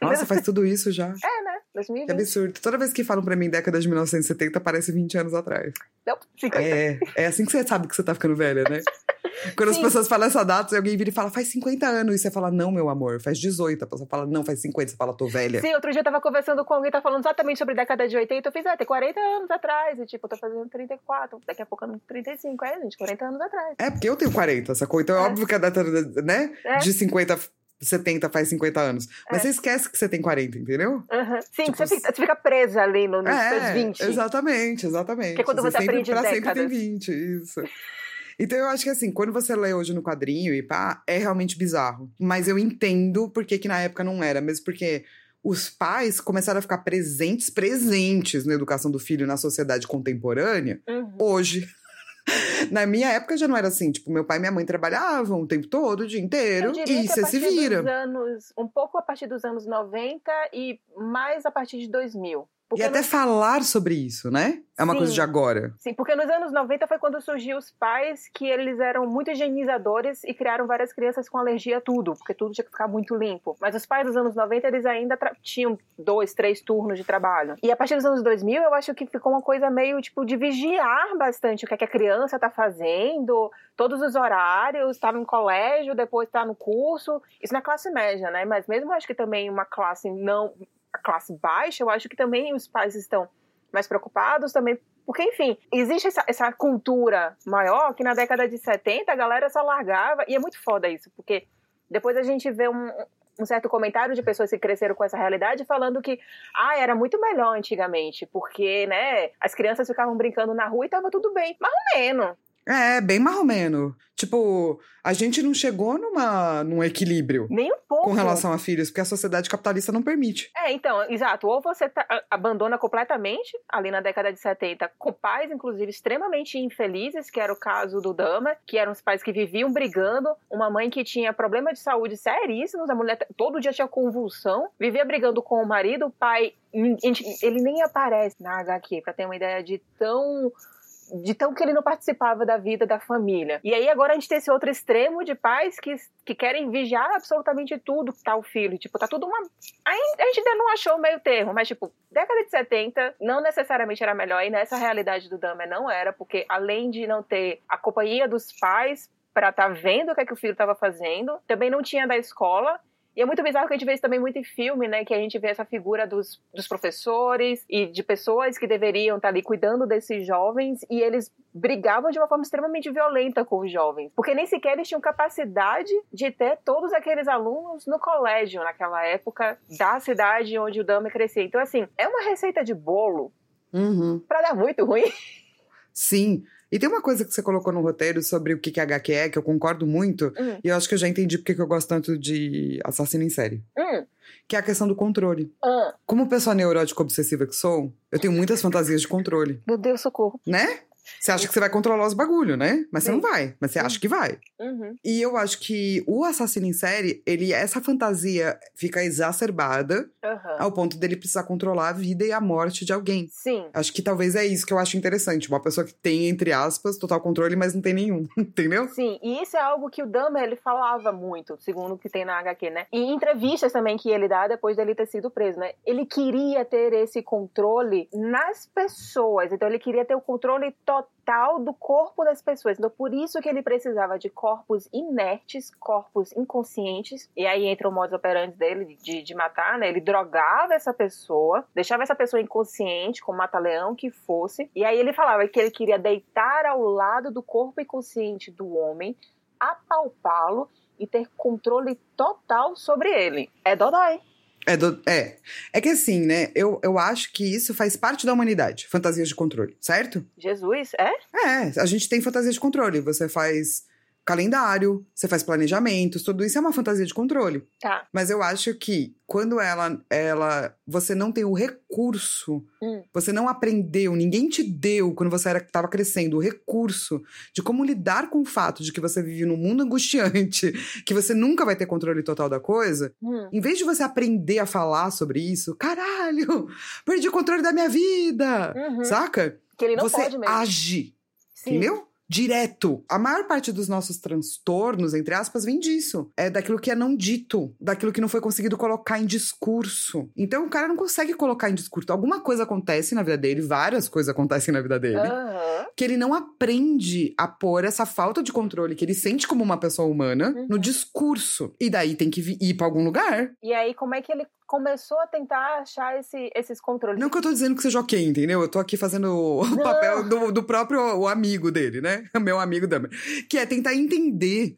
Nossa, faz tudo isso já. É, né? 2020. Que absurdo. Toda vez que falam pra mim década de 1970, parece 20 anos atrás. Não, 50. É, é assim que você sabe que você tá ficando velha, né? Quando as Sim. pessoas falam essa data, alguém vira e fala, faz 50 anos. E você fala, não, meu amor, faz 18. A pessoa fala, não, faz 50. Você fala, tô velha. Sim, outro dia eu tava conversando com alguém, tá falando exatamente sobre década de 80. Eu fiz, ah, tem 40 anos atrás. E tipo, eu tô fazendo 34. Daqui a pouco eu não 35. É, gente, 40 anos atrás. É, porque eu tenho 40, sacou? Então é, É. óbvio que a data, né? É. De 50, 70 faz 50 anos. Mas É. você esquece que você tem 40, entendeu? Aham. Sim, Tipo, você, fica, você fica presa ali no, nos seus 20. exatamente, exatamente. Porque quando você sempre, aprende pra sempre tem décadas. 20, isso. Então eu acho que assim, quando você lê hoje no quadrinho e pá, é realmente bizarro. Mas eu entendo por que que na época não era, mesmo porque os pais começaram a ficar presentes, presentes na educação do filho na sociedade contemporânea Uhum. hoje. Na minha época já não era assim, tipo, meu pai e minha mãe trabalhavam o tempo todo, o dia inteiro, e você se vira. Anos, um pouco a partir dos anos 90 e mais a partir de 2000. E Porque até nos- falar sobre isso, né? É uma Sim. coisa de agora. Sim, porque nos anos 90 foi quando surgiu os pais que eles eram muito higienizadores e criaram várias crianças com alergia a tudo, porque tudo tinha que ficar muito limpo. Mas os pais dos anos 90, eles ainda tra- tinham dois, três turnos de trabalho. E a partir dos anos 2000, eu acho que ficou uma coisa meio, tipo, de vigiar bastante o que, é que a criança tá fazendo, todos os horários, tá no colégio, depois tá no curso. Isso na classe média, né? Mas mesmo acho que também uma classe não... A classe baixa, eu acho que também os pais estão mais preocupados também. Porque, enfim, existe essa, essa cultura maior que na década de 70 a galera só largava. E é muito foda isso, porque depois a gente vê um, um certo comentário de pessoas que cresceram com essa realidade falando que, ah, era muito melhor antigamente, porque, né, as crianças ficavam brincando na rua e tava tudo bem. Mais ou menos. É, bem marromeno. Tipo, a gente não chegou numa, num equilíbrio Nem um pouco. com relação a filhos, porque a sociedade capitalista não permite. É, então, exato. Ou você tá- abandona completamente, ali na década de 70, com pais, inclusive, extremamente infelizes, que era o caso do Dama, que eram os pais que viviam brigando, uma mãe que tinha problema de saúde seríssimos, a mulher todo dia tinha convulsão, vivia brigando com o marido, o pai, ele nem aparece na HQ, pra ter uma ideia de tão de tão que ele não participava da vida da família. E aí agora a gente tem esse outro extremo de pais que, que querem vigiar absolutamente tudo que tá o filho. Tipo, tá tudo uma. A gente ainda não achou o meio termo, mas tipo, década de 70 não necessariamente era melhor. E nessa realidade do Dahmer não era, porque além de não ter a companhia dos pais pra estar vendo o que, é que o filho estava fazendo, também não tinha da escola. E é muito bizarro que a gente vê isso também muito em filme, né? Que a gente vê essa figura dos, dos professores e de pessoas que deveriam estar ali cuidando desses jovens e eles brigavam de uma forma extremamente violenta com os jovens. Porque nem sequer eles tinham capacidade de ter todos aqueles alunos no colégio naquela época da cidade onde o Dahmer crescia. Então, assim, é uma receita de bolo Uhum. pra dar muito ruim. Sim. E tem uma coisa que você colocou no roteiro sobre o que que HQ é, que eu concordo muito, Hum. e eu acho que eu já entendi porque que eu gosto tanto de assassino em série. Hum. Que é a questão do controle. Ah, Como pessoa neurótica obsessiva que sou, eu tenho muitas fantasias de controle, meu Deus, socorro. né? Você acha que você vai controlar os bagulho, né? Mas você Sim. não vai. Mas você acha que vai. Uhum. E eu acho que o assassino em série, ele, essa fantasia fica exacerbada Aham. ao ponto dele precisar controlar a vida e a morte de alguém. Sim. Acho que talvez é isso que eu acho interessante. Uma pessoa que tem, entre aspas, total controle, mas não tem nenhum. Entendeu? Sim, e isso é algo que o Dahmer ele falava muito, segundo o que tem na HQ, né? E em entrevistas também que ele dá depois dele ter sido preso, né? Ele queria ter esse controle nas pessoas, então ele queria ter o controle total do corpo das pessoas. Então por isso que ele precisava de corpos inertes, corpos inconscientes, e aí entra o modus operandi dele de, de matar, né? Ele drogava essa pessoa, deixava essa pessoa inconsciente, com mata-leão que fosse, e aí ele falava que ele queria deitar ao lado do corpo inconsciente do homem, apalpá-lo e ter controle total sobre ele. É Dodói. É, do- é. É que assim, né? Eu, eu acho que isso faz parte da humanidade. Fantasias de controle, certo? Jesus, é? É, a gente tem fantasia de controle. Você faz calendário, você faz planejamentos, tudo isso é uma fantasia de controle. Tá. Mas eu acho que quando ela, ela, você não tem o recurso, Hum. você não aprendeu, ninguém te deu quando você estava crescendo o recurso de como lidar com o fato de que você vive num mundo angustiante, que você nunca vai ter controle total da coisa. Hum. Em vez de você aprender a falar sobre isso, caralho, perdi o controle da minha vida, Uhum. saca? Que ele não você pode mesmo. age. Sim. Entendeu? Direto. A maior parte dos nossos transtornos, entre aspas, vem disso. É daquilo que é não dito, daquilo que não foi conseguido colocar em discurso. Então o cara não consegue colocar em discurso. Alguma coisa acontece na vida dele, várias coisas acontecem na vida dele, Aham. que ele não aprende a pôr essa falta de controle que ele sente como uma pessoa humana Uhum. no discurso. E daí tem que ir pra algum lugar. E aí, como é que ele começou a tentar achar esse- esses controles? Não que eu tô dizendo que seja ok, entendeu? Eu tô aqui fazendo o Não. papel do, do próprio o amigo dele, né? Meu amigo Dahmer. Que é tentar entender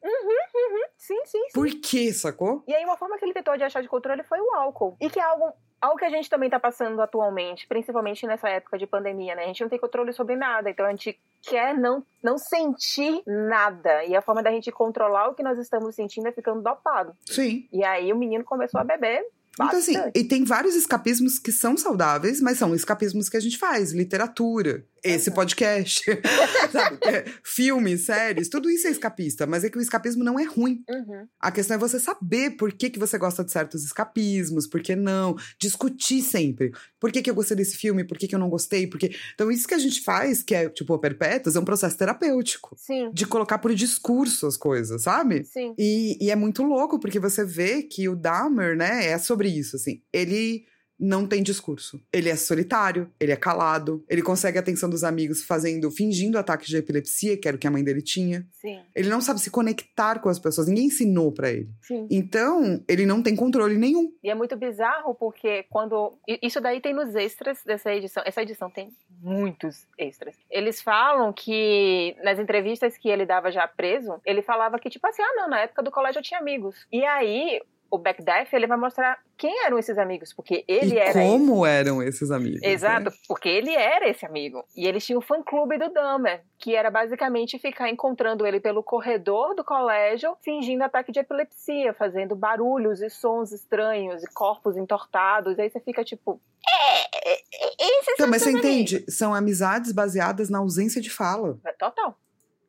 Sim, sim, sim. por que, sacou? E aí, uma forma que ele tentou de achar de controle foi o álcool. E que é algo, algo que a gente também tá passando atualmente, principalmente nessa época de pandemia, né? A gente não tem controle sobre nada, então a gente quer não, não sentir nada. E a forma da gente controlar o que nós estamos sentindo é ficando dopado. Sim. E aí o menino começou a beber. Então, assim, bastante. e tem vários escapismos que são saudáveis, mas são escapismos que a gente faz. Literatura, esse Uhum. podcast, sabe? É, Filmes, séries, tudo isso é escapista. Mas é que o escapismo não é ruim. Uhum. A questão é você saber por que, que você gosta de certos escapismos, por que não. Discutir sempre. Por que, que eu gostei desse filme, por que, que eu não gostei, por que... Então, isso que a gente faz, que é, tipo, o Perpétuos, é um processo terapêutico. Sim, De colocar por discurso as coisas, sabe? sim. E, e é muito louco, porque você vê que o Dahmer, né, é sobre isso, assim. Ele não tem discurso. Ele é solitário, ele é calado, ele consegue a atenção dos amigos fazendo, fingindo ataques de epilepsia, que era o que a mãe dele tinha. Sim, Ele não sabe se conectar com as pessoas, ninguém ensinou pra ele. sim. Então, ele não tem controle nenhum. E é muito bizarro porque quando. Isso daí tem nos extras dessa edição. Essa edição tem muitos extras. Eles falam que nas entrevistas que ele dava já preso, ele falava que, tipo assim, ah, não, na época do colégio eu tinha amigos. E aí. O Backdeath, ele vai mostrar quem eram esses amigos, porque ele e era como eram esses amigos. né? Exato, porque ele era esse amigo. E eles tinham o fã-clube do Dahmer, que era basicamente ficar encontrando ele pelo corredor do colégio, fingindo ataque de epilepsia, fazendo barulhos e sons estranhos e corpos entortados. Aí você fica tipo. É, é, é esses Então, são mas você amigos." entende? São amizades baseadas na ausência de fala. É Total.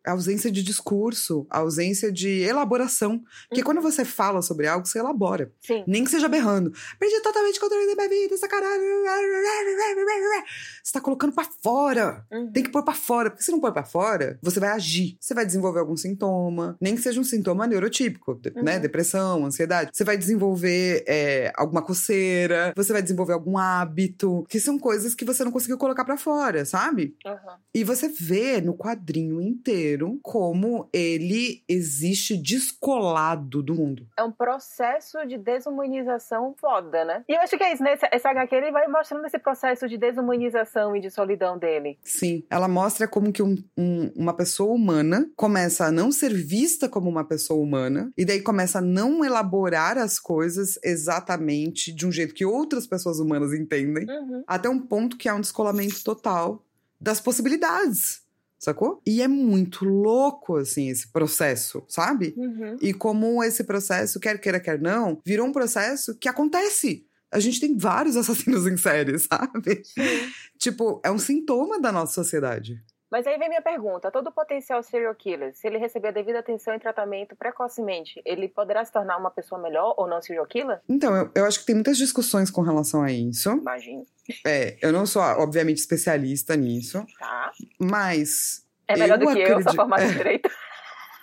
A ausência de discurso, a ausência de elaboração. Porque Uhum. quando você fala sobre algo, você elabora. Sim. Nem que seja berrando. Perdi totalmente o controle da minha vida, essa caralho. Você tá colocando pra fora. Uhum. Tem que pôr pra fora. Porque se não pôr pra fora, você vai agir. Você vai desenvolver algum sintoma. Nem que seja um sintoma neurotípico, né? Uhum. Depressão, ansiedade. Você vai desenvolver é, alguma coceira. Você vai desenvolver algum hábito. Que são coisas que você não conseguiu colocar pra fora, sabe? E você vê no quadrinho inteiro como ele existe descolado do mundo. É um processo de desumanização foda, né? E eu acho que é isso, né? Esse, esse HQ ele vai mostrando esse processo de desumanização e de solidão dele. Sim, ela mostra como que um- um- uma pessoa humana começa a não ser vista como uma pessoa humana, e daí começa a não elaborar as coisas exatamente de um jeito que outras pessoas humanas entendem, Uhum. até um ponto que há um descolamento total das possibilidades, sacou? E é muito louco, assim, esse processo, sabe? Uhum. E como esse processo, quer queira, quer não, virou um processo que acontece. A gente tem vários assassinos em série, sabe? Tipo, é um sintoma da nossa sociedade. Mas aí vem minha pergunta: todo potencial serial killer, se ele receber a devida atenção e tratamento precocemente, ele poderá se tornar uma pessoa melhor ou não serial killer? Então, eu, eu acho que tem muitas discussões com relação a isso. Imagino. É, eu não sou, obviamente, especialista nisso, Tá. mas. É melhor Eu do que eu, sou acredito- formada em é. direito.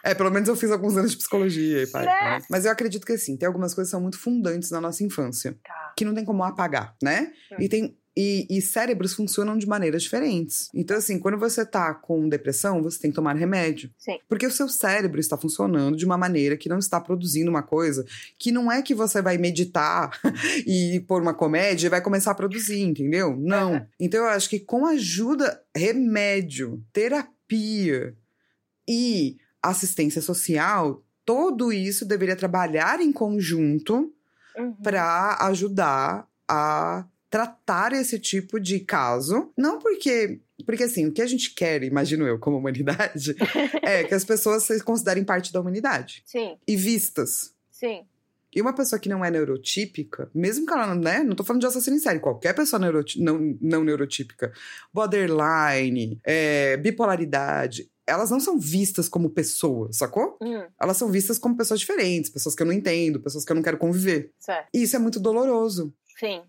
É, pelo menos eu fiz alguns anos de psicologia e pai. Né? né? Mas eu acredito que, assim, tem algumas coisas que são muito fundantes na nossa infância, Tá. que não tem como apagar, né? Hum. E tem. E, e cérebros funcionam de maneiras diferentes. Então, assim, quando você tá com depressão, você tem que tomar remédio. Sim. Porque o seu cérebro está funcionando de uma maneira que não está produzindo uma coisa que não é que você vai meditar e pôr uma comédia e vai começar a produzir, entendeu? Não. Então eu acho que com ajuda, remédio, terapia e assistência social, tudo isso deveria trabalhar em conjunto Uhum. para ajudar a tratar esse tipo de caso. Não porque. Porque assim, o que a gente quer, imagino eu, como humanidade, é que as pessoas se considerem parte da humanidade. Sim, E vistas. sim. E uma pessoa que não é neurotípica, mesmo que ela não, né? Não tô falando de assassino em série, qualquer pessoa neuroti- não, não neurotípica, borderline, é, bipolaridade, elas não são vistas como pessoas, sacou? Hum, Elas são vistas como pessoas diferentes, pessoas que eu não entendo, pessoas que eu não quero conviver. certo. E isso é muito doloroso. Sim.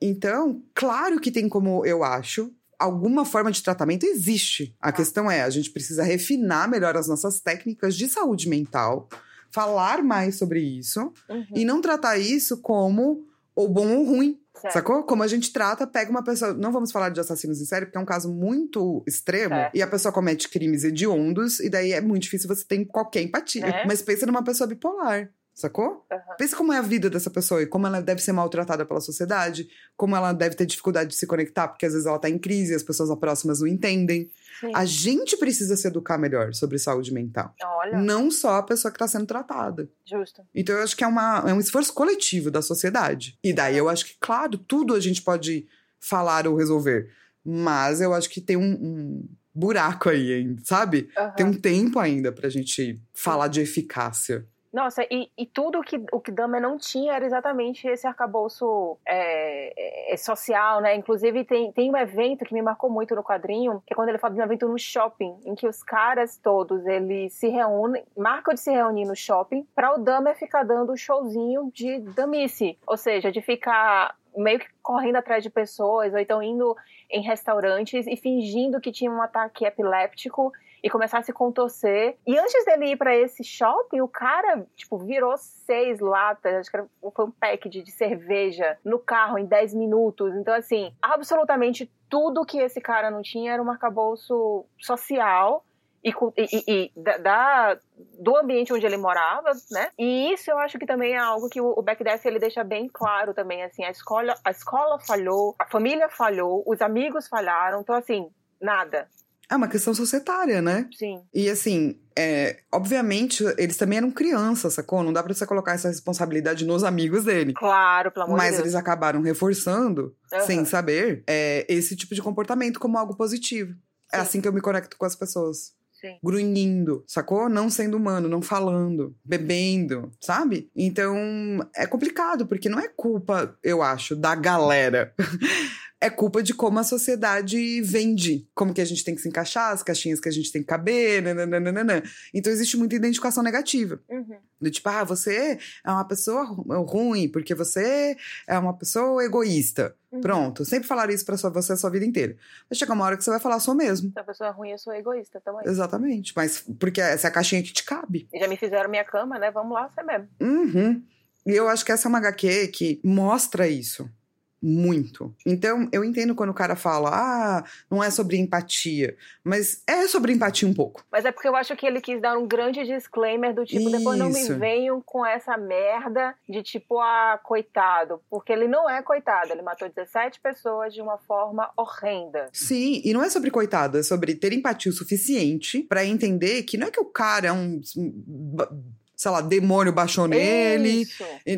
Então, claro que tem como, eu acho, alguma forma de tratamento existe. A questão é, a gente precisa refinar melhor as nossas técnicas de saúde mental, falar mais sobre isso Uhum, e não tratar isso como ou bom ou ruim, certo. sacou? Como a gente trata, pega uma pessoa. Não vamos falar de assassinos em série, porque é um caso muito extremo Certo. e a pessoa comete crimes hediondos, e daí é muito difícil você ter qualquer empatia. Né? Mas pensa numa pessoa bipolar. Sacou? Aham. Pensa como é a vida dessa pessoa e como ela deve ser maltratada pela sociedade, como ela deve ter dificuldade de se conectar, porque às vezes ela tá em crise e as pessoas próximas não entendem. Sim. A gente precisa se educar melhor sobre saúde mental. Olha, Não só a pessoa que tá sendo tratada. justo. Então eu acho que é, uma, é um esforço coletivo da sociedade. E daí eu acho que, claro, tudo a gente pode falar ou resolver. Mas eu acho que tem um, um buraco aí, sabe? Aham. Tem um tempo ainda pra gente falar de eficácia. Nossa, e, e tudo que o que Dahmer não tinha era exatamente esse arcabouço é, é, social, né? Inclusive, tem, tem um evento que me marcou muito no quadrinho, que é quando ele fala de um evento no shopping, em que os caras todos, eles se reúnem, marcam de se reunir no shopping, pra o Dahmer ficar dando o showzinho de damice. Ou seja, de ficar meio que correndo atrás de pessoas, ou então indo em restaurantes e fingindo que tinha um ataque epiléptico e começar a se contorcer. E antes dele ir pra esse shopping, o cara, tipo, virou seis latas, acho que foi um pack de, de cerveja no carro em 10 minutos. Então, assim, absolutamente tudo que esse cara não tinha era um arcabouço social. E, e- e- da, do ambiente onde ele morava, né? E isso eu acho que também é algo que o, o Backdeath ele deixa bem claro também, assim, a escola, a escola falhou, a família falhou, os amigos falharam, então assim, nada, É uma questão societária, né? sim. E assim, é, obviamente, eles também eram crianças, sacou? Não dá pra você colocar essa responsabilidade nos amigos dele. Claro, pelo amor Mas de Deus. eles acabaram reforçando, Aham. sem saber, é, esse tipo de comportamento como algo positivo. É Sim. assim que eu me conecto com as pessoas. Sim. Grunhindo, sacou? Não sendo humano, não falando, bebendo, sabe? Então é complicado, porque não é culpa, eu acho, da galera. É culpa de como a sociedade vende. Como que a gente tem que se encaixar, as caixinhas que a gente tem que caber, nananana. Então existe muita identificação negativa. Uhum. Do tipo, ah, você é uma pessoa ru- ruim, porque você é uma pessoa egoísta. Uhum. Pronto, sempre falaram isso pra sua- você a sua vida inteira. Vai chegar uma hora que você vai falar, sou mesmo. Se a pessoa é ruim, eu sou egoísta também. Exatamente. Mas porque essa é a caixinha que te cabe. Já me fizeram minha cama, né? Vamos lá, você mesmo. Uhum. E eu acho que essa é uma HQ que mostra isso. Muito. Então, eu entendo quando o cara fala, ah, não é sobre empatia. Mas é sobre empatia um pouco. Mas é porque eu acho que ele quis dar um grande disclaimer do tipo, depois não me Isso. venham com essa merda de tipo, ah, coitado. Porque ele não é coitado, ele matou 17 pessoas de uma forma horrenda. Sim, e não é sobre coitado, é sobre ter empatia o suficiente pra entender que não é que o cara é um, sei lá, demônio baixou nele.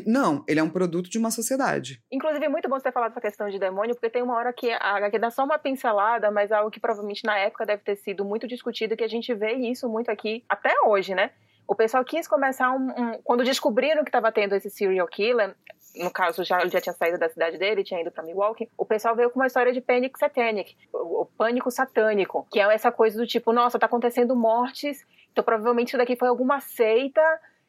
Não, ele é um produto de uma sociedade. Inclusive, é muito bom você ter falado essa questão de demônio, porque tem uma hora que a HQ dá só uma pincelada, mas é algo que provavelmente na época deve ter sido muito discutido, que a gente vê isso muito aqui, até hoje, né? O pessoal quis começar um. um- quando descobriram que estava tendo esse serial killer, no caso, já, ele já tinha saído da cidade dele, tinha ido pra Milwaukee, o pessoal veio com uma história de panic satanic, o, o pânico satânico, que é essa coisa do tipo, nossa, tá acontecendo mortes, então provavelmente isso daqui foi alguma seita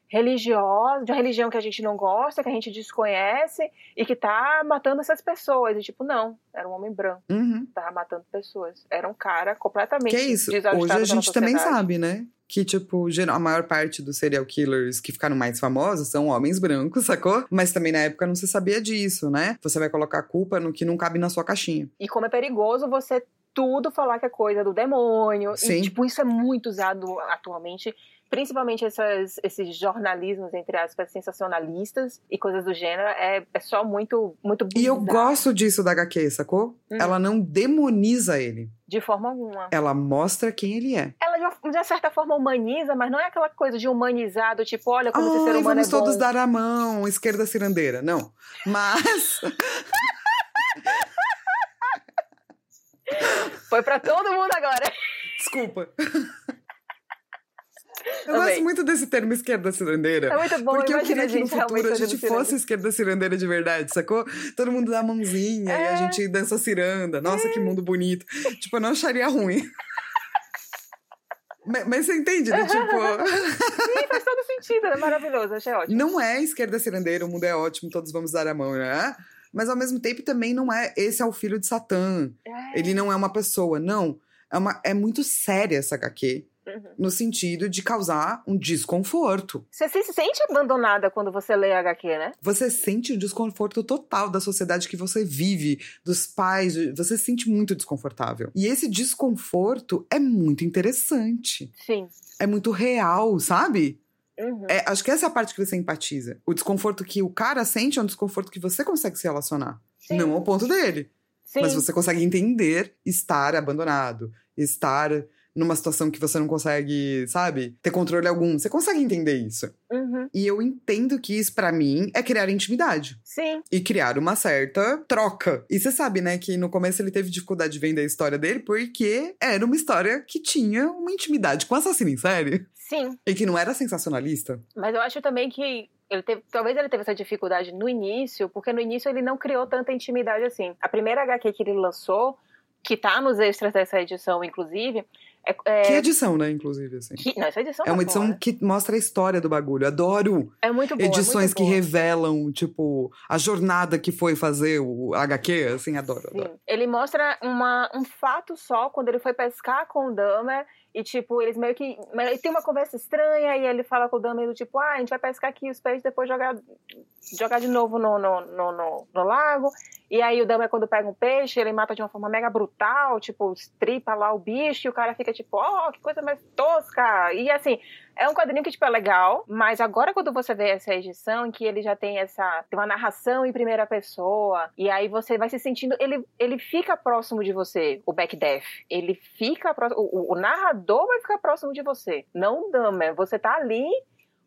religiosa, de uma religião que a gente não gosta, que a gente desconhece, e que tá matando essas pessoas. E tipo, não, era um homem branco, Uhum. tava matando pessoas. Era um cara completamente Que é isso? Hoje a gente também sabe, né? Que, tipo, a maior parte dos serial killers que ficaram mais famosos são homens brancos, sacou? Mas também na época não se sabia disso, né? Você vai colocar a culpa no que não cabe na sua caixinha. E como é perigoso você tudo falar que é coisa do demônio. Sim. E, tipo, isso é muito usado atualmente. Principalmente essas, esses jornalismos, entre aspas, sensacionalistas e coisas do gênero. É, é só muito, muito E eu bizarro, gosto disso da HQ, sacou? Hum. Ela não demoniza ele. De forma alguma. Ela mostra quem ele é. Ela, de, uma- de uma certa forma, humaniza, mas não é aquela coisa de humanizado, tipo, olha como esse ser Ai, humano vamos é bom. todos dar a mão, esquerda cirandeira. Não. Mas. Foi pra todo mundo agora. Desculpa. Eu Amei. gosto muito desse termo esquerda cirandeira. É muito bom, Porque eu queria que no futuro a gente fosse esquerda cirandeira de verdade, sacou? Todo mundo dá a mãozinha e a É. gente dança ciranda. Nossa, que mundo bonito. Tipo, eu não acharia ruim. Mas, mas você entende, né? Tipo, Sim, faz todo sentido, é maravilhoso, achei ótimo. não é esquerda cirandeira, o mundo é ótimo, todos vamos dar a mão, né? Mas ao mesmo tempo também não é. Esse é o filho de Satã. É. Ele não é uma pessoa, não. É, uma, é muito séria essa HQ. Uhum. No sentido de causar um desconforto. Você se sente abandonada quando você lê HQ, né? Você sente o desconforto total da sociedade que você vive, dos pais, você se sente muito desconfortável. E esse desconforto é muito interessante. Sim. É muito real, sabe? Uhum. É, acho que essa é a parte que você empatiza. O desconforto que o cara sente é um desconforto que você consegue se relacionar. Sim. Não ao ponto dele. Sim. Mas você consegue entender estar abandonado, estar numa situação que você não consegue, sabe, ter controle algum. Você consegue entender isso. Uhum. E eu entendo que isso, pra mim, é criar intimidade. Sim. E criar uma certa troca. E você sabe, né, que no começo ele teve dificuldade de vender a história dele porque era uma história que tinha uma intimidade com assassino em série. Sim. E que não era sensacionalista. Mas eu acho também que ele teve, talvez ele teve essa dificuldade no início, porque no início ele não criou tanta intimidade assim. A primeira HQ que ele lançou, que tá nos extras dessa edição, inclusive, é. é- Que edição, né, inclusive, assim. que- não, essa edição É uma tá edição boa. que mostra a história do bagulho. Adoro É muito boa. edições muito que boa. revelam, tipo, a jornada que foi fazer o HQ, assim, adoro, adoro. Sim. Ele mostra uma, um fato só quando ele foi pescar com o Dahmer. E, tipo, eles meio que. mas tem uma conversa estranha e ele fala com o do tipo: ah, a gente vai pescar aqui os peixes depois jogar, jogar de novo no, no, no, no, no lago. E aí o Dahmer, quando pega um peixe, ele mata de uma forma mega brutal, tipo, estripa lá o bicho e o cara fica tipo: oh, que coisa mais tosca. E assim, é um quadrinho que, tipo, é legal, mas agora quando você vê essa edição em que ele já tem essa. tem uma narração em primeira pessoa, e aí você vai se sentindo. Ele, ele fica próximo de você, o Backdeath. Ele fica próximo. O, o- narrador vai ficar próximo de você, não o Dahmer. Você tá ali.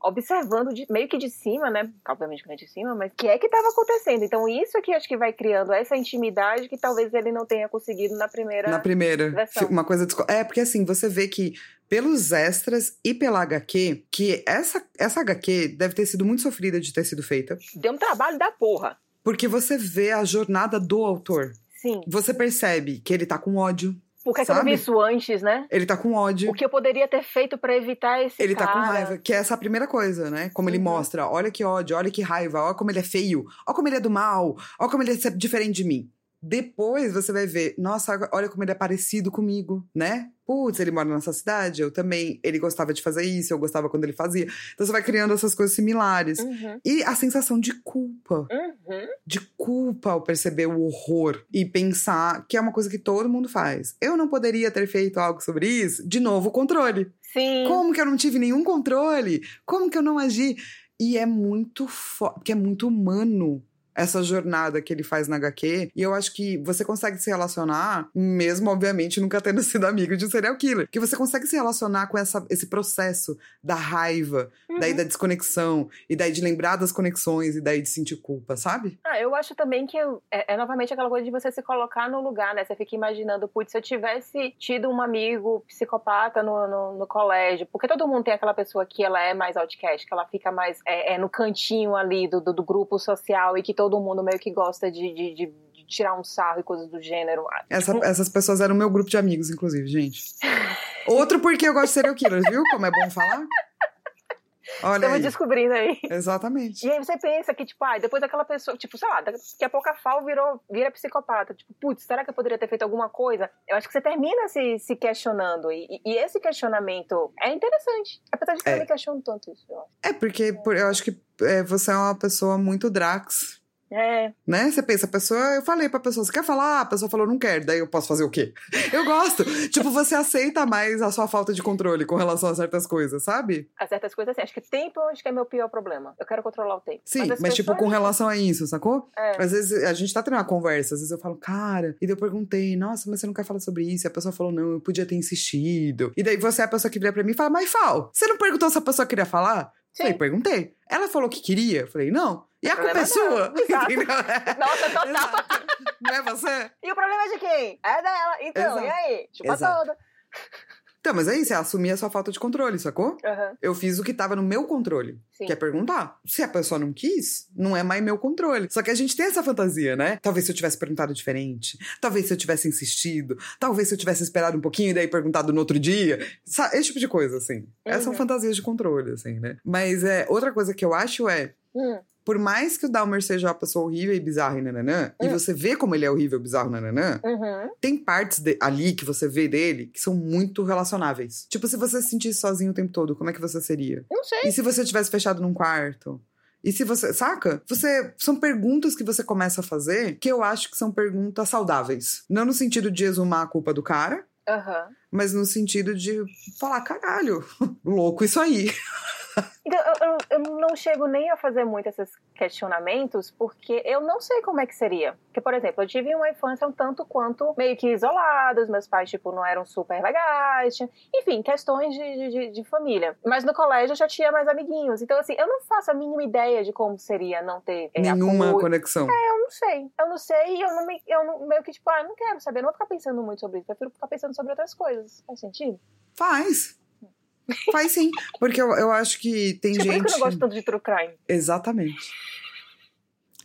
Observando de- meio que de cima, né? Obviamente que não é de cima, mas o que é que estava acontecendo? Então, isso aqui acho que vai criando essa intimidade que talvez ele não tenha conseguido na primeira. Na primeira. versão. Uma coisa. É, porque assim, você vê que pelos extras e pela HQ, que essa, essa HQ deve ter sido muito sofrida de ter sido feita, Deu um trabalho da porra. porque você vê a jornada do autor. Sim. Você percebe que ele tá com ódio. Por que, que eu não vi isso antes, né? Ele tá com ódio. O que eu poderia ter feito pra evitar esse Ele tá com cara? raiva, que é essa primeira coisa, né? Como ele Uhum. mostra, olha que ódio, olha que raiva, olha como ele é feio, olha como ele é do mal, olha como ele é diferente de mim. Depois você vai ver, nossa, olha como ele é parecido comigo, né? Putz, ele mora nessa cidade, eu também. Ele gostava de fazer isso, eu gostava quando ele fazia. Então você vai criando essas coisas similares. Uhum. E a sensação de culpa. Uhum. De culpa ao perceber o horror e pensar que é uma coisa que todo mundo faz. Eu não poderia ter feito algo sobre isso? De novo, o controle. Sim. Como que eu não tive nenhum controle? Como que eu não agi? E é muito foda, porque é muito humano essa jornada que ele faz na HQ. E eu acho que você consegue se relacionar, mesmo, obviamente, nunca tendo sido amigo de um serial killer. Que você consegue se relacionar com essa, esse processo da raiva, Uhum. daí da desconexão, e daí de lembrar das conexões, e daí de sentir culpa, sabe? Ah, eu acho também que é, é novamente aquela coisa de você se colocar no lugar, né? Você fica imaginando, putz, se eu tivesse tido um amigo psicopata no, no, no colégio, porque todo mundo tem aquela pessoa que ela é mais outcast, que ela fica mais é, é, no cantinho ali do, do, do grupo social e que todo mundo meio que gosta de, de, de- de tirar um sarro e coisas do gênero. Essa- tipo, essas pessoas eram meu grupo de amigos, inclusive, gente. Outro porque eu gosto de serial killers, viu? Como é bom falar. Olha Estamos aí. descobrindo aí. Exatamente. E aí você pensa que, tipo, ah, depois daquela pessoa, tipo, sei lá, daqui a pouco a Fal virou, vira psicopata. Tipo, putz, será que eu poderia ter feito alguma coisa? Eu acho que você termina se, se questionando. E, e esse questionamento é interessante. Apesar de que eu É. não me questiono tanto isso, eu acho. É, porque por- eu acho que é, você é uma pessoa muito Drax, É, né? Você pensa, a pessoa, eu falei pra pessoa, você quer falar? A pessoa falou, não quero, daí eu posso fazer o quê? Eu gosto. tipo, você aceita mais a sua falta de controle com relação a certas coisas, sabe? há certas coisas assim. Acho que tempo acho que é meu pior problema. Eu quero controlar o tempo. Sim, as mas, tipo, pessoas- com relação a isso, sacou? É. Às vezes a gente tá tendo uma conversa, às vezes eu falo, cara, e daí eu perguntei, nossa, mas você não quer falar sobre isso? E a pessoa falou, não, eu podia ter insistido. E daí você é a pessoa que vira pra mim e fala, mas Fal, você não perguntou se a pessoa queria falar? Sim. Falei, perguntei. Ela falou que queria? Falei, não. E a culpa é Problema sua. entendeu? Nossa, total. Não é você? E o problema é de quem? É dela. Então, Exato. e aí? Chupa Exato. toda. Então, mas é isso, é assumir a sua falta de controle, sacou? Aham, Eu fiz o que tava no meu controle. sim. Que é perguntar. Se a pessoa não quis, não é mais meu controle. Só que a gente tem essa fantasia, né? Talvez se eu tivesse perguntado diferente. Talvez se eu tivesse insistido. Talvez se eu tivesse esperado um pouquinho e daí perguntado no outro dia. Esse tipo de coisa, assim. Essas são Uhum. fantasias de controle, assim, né? Mas é, outra coisa que eu acho é. Hum, Por mais que o Dalmer seja uma pessoa horrível e bizarra e nananã, e Hum. você vê como ele é horrível, bizarro, nananã, uhum. tem partes de- ali que você vê dele que são muito relacionáveis. Tipo, se você se sentisse sozinho o tempo todo, como é que você seria? Não sei. E se você tivesse fechado num quarto? E se você. Saca? Você. São perguntas que você começa a fazer que eu acho que são perguntas saudáveis. Não no sentido de exumar a culpa do cara, Aham. mas no sentido de falar, caralho, louco isso aí. Então, eu, eu- não chego nem a fazer muito esses questionamentos, porque eu não sei como é que seria. Porque, por exemplo, eu tive uma infância um tanto quanto meio que isolada, os meus pais, tipo, não eram super legais, enfim, questões de, de- de, família. Mas no colégio eu já tinha mais amiguinhos. Então, assim, eu não faço a mínima ideia de como seria não ter é, Nenhuma apoio. conexão. Eu não sei. Eu não sei e eu não me. Eu não, meio que, tipo, ah, não quero saber, eu não vou ficar pensando muito sobre isso. Eu prefiro ficar pensando sobre outras coisas. Faz sentido? Faz. Faz sim. Porque eu, eu acho que tem Tipo, por gente. que eu não gosto tanto de true crime. Exatamente.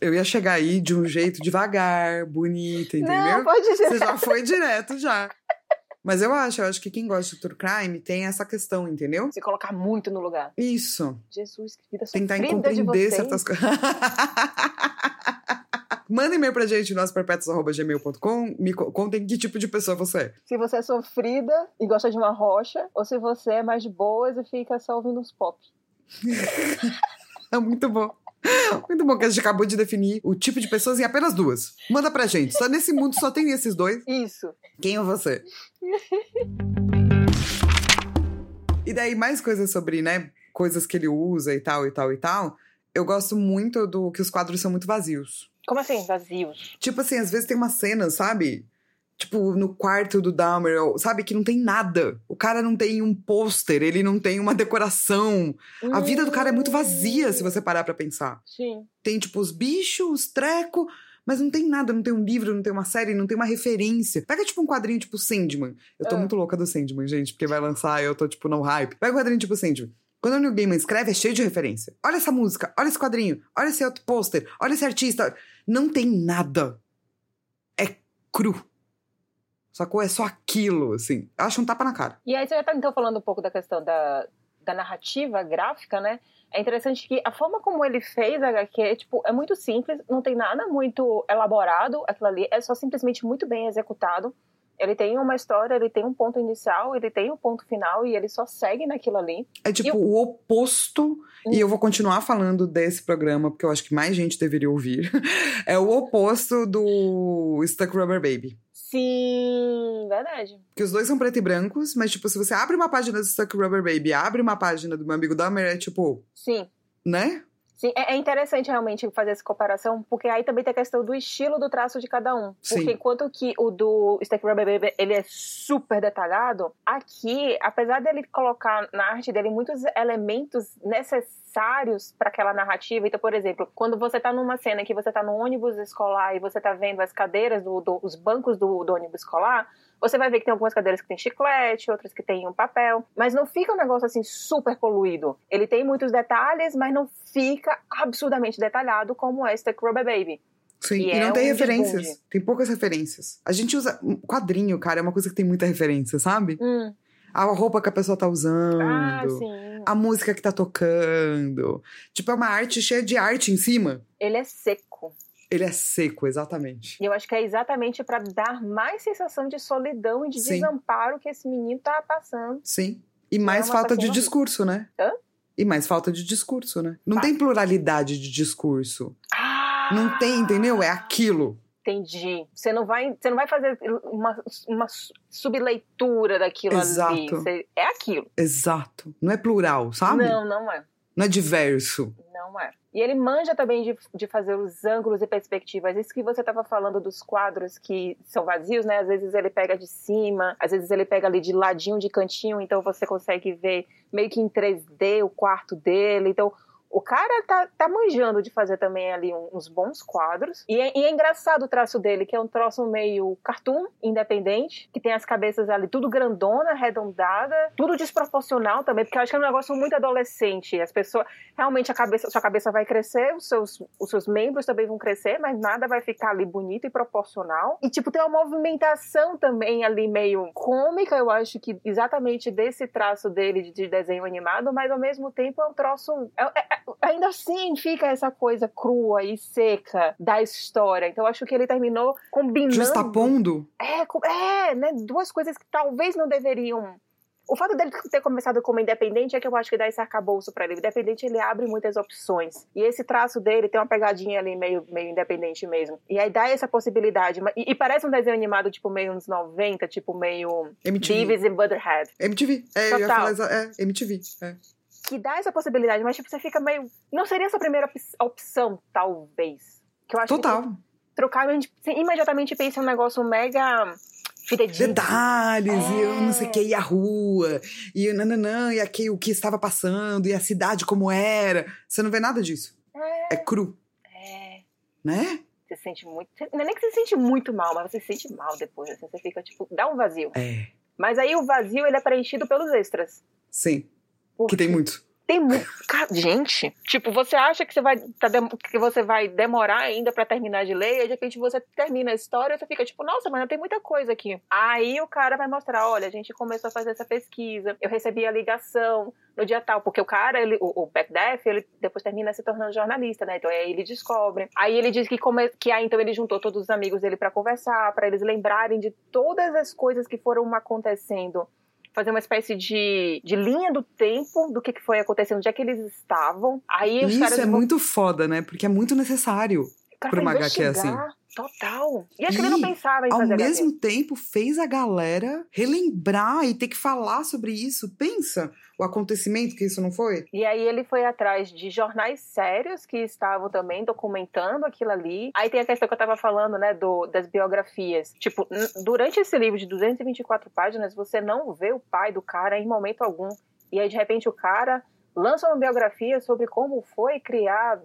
Eu ia chegar aí de um jeito devagar, bonito, entendeu? Não, pode. Você já foi direto já. Mas eu acho, eu acho que quem gosta de true crime tem essa questão, entendeu? Se colocar muito no lugar. Isso. Jesus, que vida Tentar vocês. certas coisas. Manda e-mail pra gente, nosperpétuos.gmail.com. Me co- contem que tipo de pessoa você é. Se você é sofrida e gosta de uma rocha, ou se você é mais de boas e fica só ouvindo uns pop. É muito bom. Muito bom que a gente acabou de definir o tipo de pessoas em apenas duas. Manda pra gente. Só nesse mundo só tem esses dois. Isso. Quem é você? e daí, mais coisas sobre, né? Coisas que ele usa e tal, e tal, e tal. Eu gosto muito do que os quadros são muito vazios. Como assim, vazios? Tipo assim, às vezes tem uma cena, sabe? Tipo, no quarto do Dahmer, sabe? Que não tem nada. O cara não tem um pôster, ele não tem uma decoração. A vida do cara é muito vazia, se você parar pra pensar. Sim. Tem, tipo, os bichos, os treco, mas não tem nada, não tem um livro, não tem uma série, não tem uma referência. Pega, tipo, um quadrinho tipo Sandman. Eu tô Ah. muito louca do Sandman, gente, porque vai lançar e eu tô, tipo, no hype. Pega um quadrinho tipo Sandman. Quando o Neil Gaiman escreve, é cheio de referência. Olha essa música, olha esse quadrinho, olha esse outro pôster, olha esse artista. Não tem nada. É cru. Sacou? É só aquilo, assim. Acho um tapa na cara. E aí você já tá então falando um pouco da questão da, da narrativa gráfica, né? É interessante que a forma como ele fez a HQ, tipo, é muito simples, não tem nada muito elaborado aquilo ali, é só simplesmente muito bem executado. Ele tem uma história, ele tem um ponto inicial, ele tem um ponto final e ele só segue naquilo ali. É tipo E o- oposto, e eu vou continuar falando desse programa, porque eu acho que mais gente deveria ouvir. É o oposto do Stuck Rubber Baby. Sim, verdade. Que os dois são preto e brancos, mas, tipo, se você abre uma página do Stuck Rubber Baby e abre uma página do meu amigo Dahmer, é tipo, Sim. né? Sim, é é interessante realmente fazer essa comparação, porque aí também tem a questão do estilo do traço de cada um. Sim. Porque enquanto que o do Stack Rubber Baby, ele é super detalhado, aqui, apesar dele colocar na arte dele muitos elementos necessários para aquela narrativa, então, por exemplo, quando você tá numa cena que você tá no ônibus escolar e você tá vendo as cadeiras, do, do- os bancos do, do ônibus escolar, você vai ver que tem algumas cadeiras que tem chiclete, outras que tem um papel, mas não fica um negócio assim super poluído. Ele tem muitos detalhes, mas não fica absurdamente detalhado como é Stack Rubber Baby. Sim, E e, não é tem um referências. Tem poucas referências. A gente usa. Quadrinho, cara, é uma coisa que tem muita referência, sabe? Hum. A roupa que a pessoa tá usando. Ah, sim. A música que tá tocando. Tipo, é uma arte cheia de arte em cima. Ele é seco. Ele é seco, exatamente. E eu acho que é exatamente para dar mais sensação de solidão e de Sim. desamparo que esse menino tá passando. Sim. E mais uma falta de assassina discurso, né? Hã? E mais falta de discurso, né? Não Tá. tem pluralidade de discurso. Ah! Não tem, entendeu? É aquilo. Entendi. Você não vai, você não vai fazer uma, uma subleitura daquilo ali. Exato. Você- é aquilo. Exato. Não é plural, sabe? Não, não é. Não é diverso. Não é. E ele manja também de, de fazer os ângulos e perspectivas. Isso que você estava falando dos quadros que são vazios, né? Às vezes ele pega de cima, às vezes ele pega ali de ladinho, de cantinho, então você consegue ver meio que em 3D o quarto dele. Então, O cara tá, tá manjando de fazer também ali uns bons quadros. E é, e é, engraçado o traço dele, que é um troço meio cartoon, independente, que tem as cabeças ali tudo grandona, arredondada, tudo desproporcional também, porque eu acho que é um negócio muito adolescente. As pessoas, realmente a cabeça, sua cabeça vai crescer, os seus, os seus membros também vão crescer, mas nada vai ficar ali bonito e proporcional. E tipo, tem uma movimentação também ali meio cômica, eu acho que exatamente desse traço dele de desenho animado, mas ao mesmo tempo é um troço. É, é, ainda assim fica essa coisa crua e seca da história. Então acho que ele terminou combinando. Justapondo? É, é, né? Duas coisas que talvez não deveriam o fato dele ter começado como independente é que eu acho que dá esse arcabouço para ele. Independente ele abre muitas opções. E esse traço dele tem uma pegadinha ali meio, meio independente mesmo. E aí dá essa possibilidade. E, e parece um desenho animado, tipo, meio uns 90, tipo, meio. MTV. Beavis and Butterhead. MTV. É, Total. eu ia falar, é, MTV. É que dá essa possibilidade, mas tipo, você fica meio. Não seria essa primeira opção, talvez. Que eu acho Total. que trocar, a gente imediatamente pensa em um negócio mega fidedigno. Detalhes, é. e eu não sei o que, e a rua, e o nananã, e aqui, o que estava passando, e a cidade como era. Você não vê nada disso. É, é cru. É. Né? Você sente muito. Não é nem que você se sente muito mal, mas você se sente mal depois. Assim, você fica, tipo, dá um vazio. É. Mas aí o vazio ele é preenchido pelos extras. Sim. Porque que tem muito. Tem muito. Gente, tipo, você acha que você vai, tá que você vai demorar ainda para terminar de ler, e de repente você termina a história e você fica tipo, nossa, mas tem muita coisa aqui. Aí o cara vai mostrar: olha, a gente começou a fazer essa pesquisa, eu recebi a ligação no dia tal, porque o cara, ele, o, o Backdeath, ele depois termina se tornando jornalista, né? Então aí ele descobre. Aí ele diz que, come, que aí então ele juntou todos os amigos dele para conversar, para eles lembrarem de todas as coisas que foram acontecendo fazer uma espécie de, de linha do tempo do que, que foi acontecendo, onde é que eles estavam. Aí Isso é vão... muito foda, né? Porque é muito necessário para uma HQ assim. Total. E acho e, que ele não pensava em fazer Ao mesmo HQ. tempo, fez a galera relembrar e ter que falar sobre isso. Pensa o acontecimento que isso não foi? E aí ele foi atrás de jornais sérios que estavam também documentando aquilo ali. Aí tem a questão que eu tava falando, né, do, das biografias. Tipo, durante esse livro de 224 páginas, você não vê o pai do cara em momento algum. E aí, de repente, o cara lança uma biografia sobre como foi criar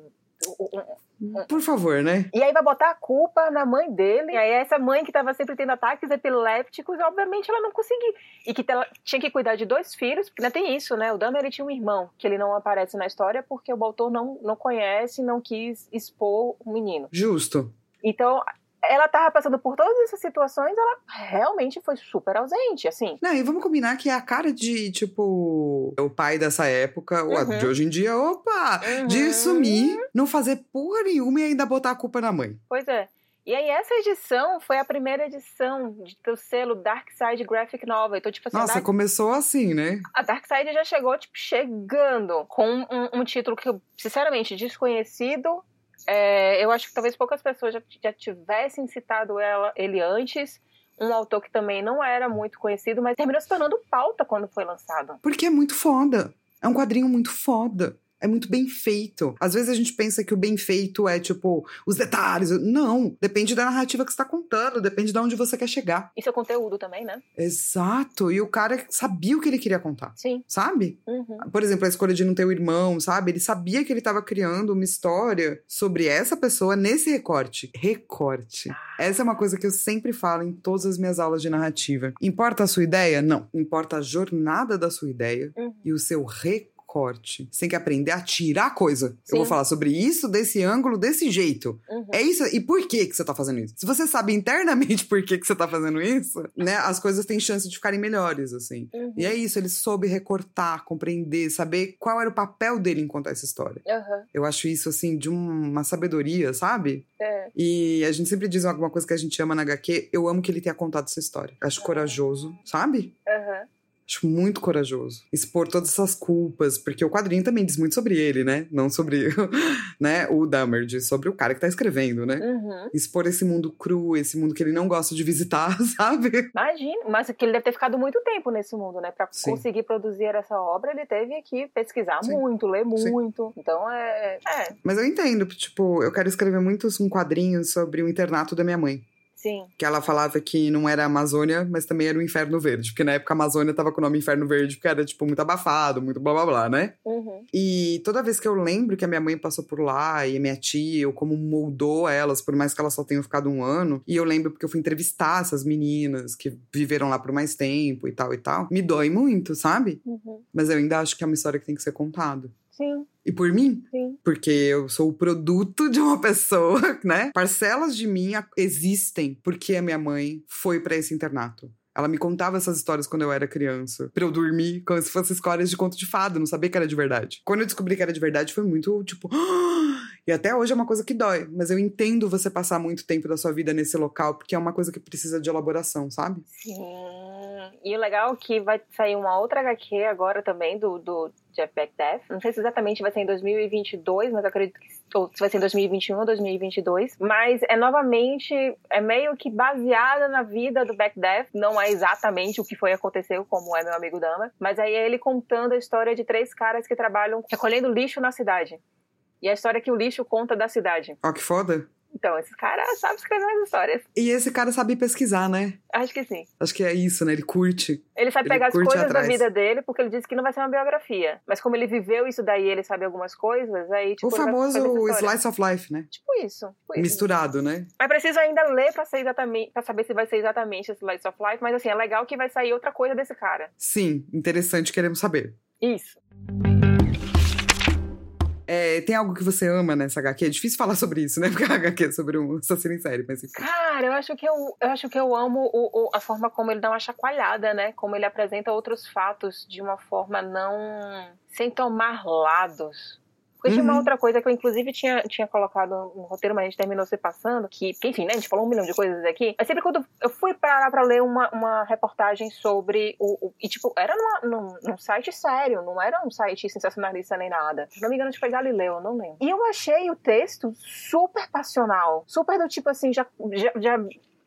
por favor, né? E aí vai botar a culpa na mãe dele. E aí essa mãe que tava sempre tendo ataques epilépticos, obviamente ela não conseguiu. E que ela tinha que cuidar de dois filhos, porque ainda tem isso, né? O Dama ele tinha um irmão, que ele não aparece na história porque o Baltor não, não conhece, não quis expor o menino. Justo. Então, ela tava passando por todas essas situações, ela realmente foi super ausente, assim. Não, e vamos combinar que é a cara de, tipo, o pai dessa época, uhum. de hoje em dia, opa, uhum. de sumir, não fazer porra nenhuma e ainda botar a culpa na mãe. Pois é. E aí, essa edição foi a primeira edição do selo Dark Side Graphic Novel. Então, tipo assim. Nossa, Dark... começou assim, né? A Dark Side já chegou, tipo, chegando com um, um título que, sinceramente, desconhecido é, eu acho que talvez poucas pessoas já, já tivessem citado ela, ele antes. Um autor que também não era muito conhecido, mas terminou se tornando pauta quando foi lançado. Porque é muito foda. É um quadrinho muito foda é muito bem feito. Às vezes a gente pensa que o bem feito é tipo os detalhes. Não, depende da narrativa que você tá contando, depende de onde você quer chegar. E seu conteúdo também, né? Exato. E o cara sabia o que ele queria contar. Sim. Sabe? Uhum. Por exemplo, a escolha de não ter o irmão, sabe? Ele sabia que ele tava criando uma história sobre essa pessoa nesse recorte. Recorte. Ah. Essa é uma coisa que eu sempre falo em todas as minhas aulas de narrativa. Importa a sua ideia? Não. Importa a jornada da sua ideia uhum. e o seu recorte corte. Você tem que aprender a tirar coisa. Sim. Eu vou falar sobre isso, desse ângulo, desse jeito. Uhum. É isso. E por que que você tá fazendo isso? Se você sabe internamente por que que você tá fazendo isso, né? As coisas têm chance de ficarem melhores, assim. Uhum. E é isso. Ele soube recortar, compreender, saber qual era o papel dele em contar essa história. Uhum. Eu acho isso, assim, de uma sabedoria, sabe? É. E a gente sempre diz alguma coisa que a gente ama na HQ. Eu amo que ele tenha contado essa história. Acho corajoso, sabe? Aham. Acho muito corajoso expor todas essas culpas, porque o quadrinho também diz muito sobre ele, né? Não sobre né, o Dahmer, diz sobre o cara que tá escrevendo, né? Uhum. Expor esse mundo cru, esse mundo que ele não gosta de visitar, sabe? Imagina, mas que ele deve ter ficado muito tempo nesse mundo, né? Pra Sim. conseguir produzir essa obra, ele teve que pesquisar Sim. muito, ler muito. Sim. Então é, é. Mas eu entendo, tipo, eu quero escrever muito um quadrinho sobre o internato da minha mãe. Sim. Que ela falava que não era a Amazônia, mas também era o Inferno Verde. Porque na época a Amazônia tava com o nome Inferno Verde, porque era, tipo, muito abafado, muito blá blá blá, né? Uhum. E toda vez que eu lembro que a minha mãe passou por lá e a minha tia, ou como moldou elas, por mais que elas só tenham ficado um ano, e eu lembro porque eu fui entrevistar essas meninas que viveram lá por mais tempo e tal e tal, me dói muito, sabe? Uhum. Mas eu ainda acho que é uma história que tem que ser contada. Sim, E por mim, sim. porque eu sou o produto de uma pessoa, né? Parcelas de mim existem porque a minha mãe foi pra esse internato. Ela me contava essas histórias quando eu era criança, pra eu dormir, como se fossem histórias de conto de fada, não sabia que era de verdade. Quando eu descobri que era de verdade, foi muito tipo. E até hoje é uma coisa que dói, mas eu entendo você passar muito tempo da sua vida nesse local, porque é uma coisa que precisa de elaboração, sabe? Sim. E o legal é que vai sair uma outra HQ agora também do, do Jeff Beck Death. Não sei se exatamente vai ser em 2022, mas acredito que ou se vai ser em 2021 ou 2022. Mas é novamente, é meio que baseada na vida do Beck Death. Não é exatamente o que foi aconteceu, como é meu amigo Dama. Mas aí é ele contando a história de três caras que trabalham recolhendo lixo na cidade. E a história que o lixo conta da cidade. Ó, que foda. Então, esses caras sabem escrever as histórias. E esse cara sabe pesquisar, né? Acho que sim. Acho que é isso, né? Ele curte. Ele sabe Ele pegar as coisas atrás. da vida dele, porque ele disse que não vai ser uma biografia. Mas como ele viveu isso daí, ele sabe algumas coisas, aí tipo. o famoso slice of life, né? Tipo isso. Tipo isso. Misturado, né? Mas preciso ainda ler pra, ser exatamente, pra saber se vai ser exatamente esse Slice of Life. Mas assim, é legal que vai sair outra coisa desse cara. Sim, interessante, queremos saber. Isso. É, tem algo que você ama nessa HQ? É difícil falar sobre isso, né? Porque a HQ é sobre um assassino em série, mas enfim. Cara, eu acho que eu, eu acho que eu amo o- o- a forma como ele dá uma chacoalhada, né? Como ele apresenta outros fatos de uma forma não. sem tomar lados. Porque tinha uma Uhum. outra coisa que eu, inclusive, tinha, tinha colocado no roteiro, mas a gente terminou se passando, que, enfim, né? A gente falou um milhão de coisas aqui. Mas sempre quando eu fui parar pra ler uma, uma reportagem sobre o. o- e, tipo, era numa- num, num site sério, não era um site sensacionalista nem nada. Se não me engano, acho que foi Galileu, eu não lembro. E eu achei o texto super passional. Super do tipo assim, já, já, já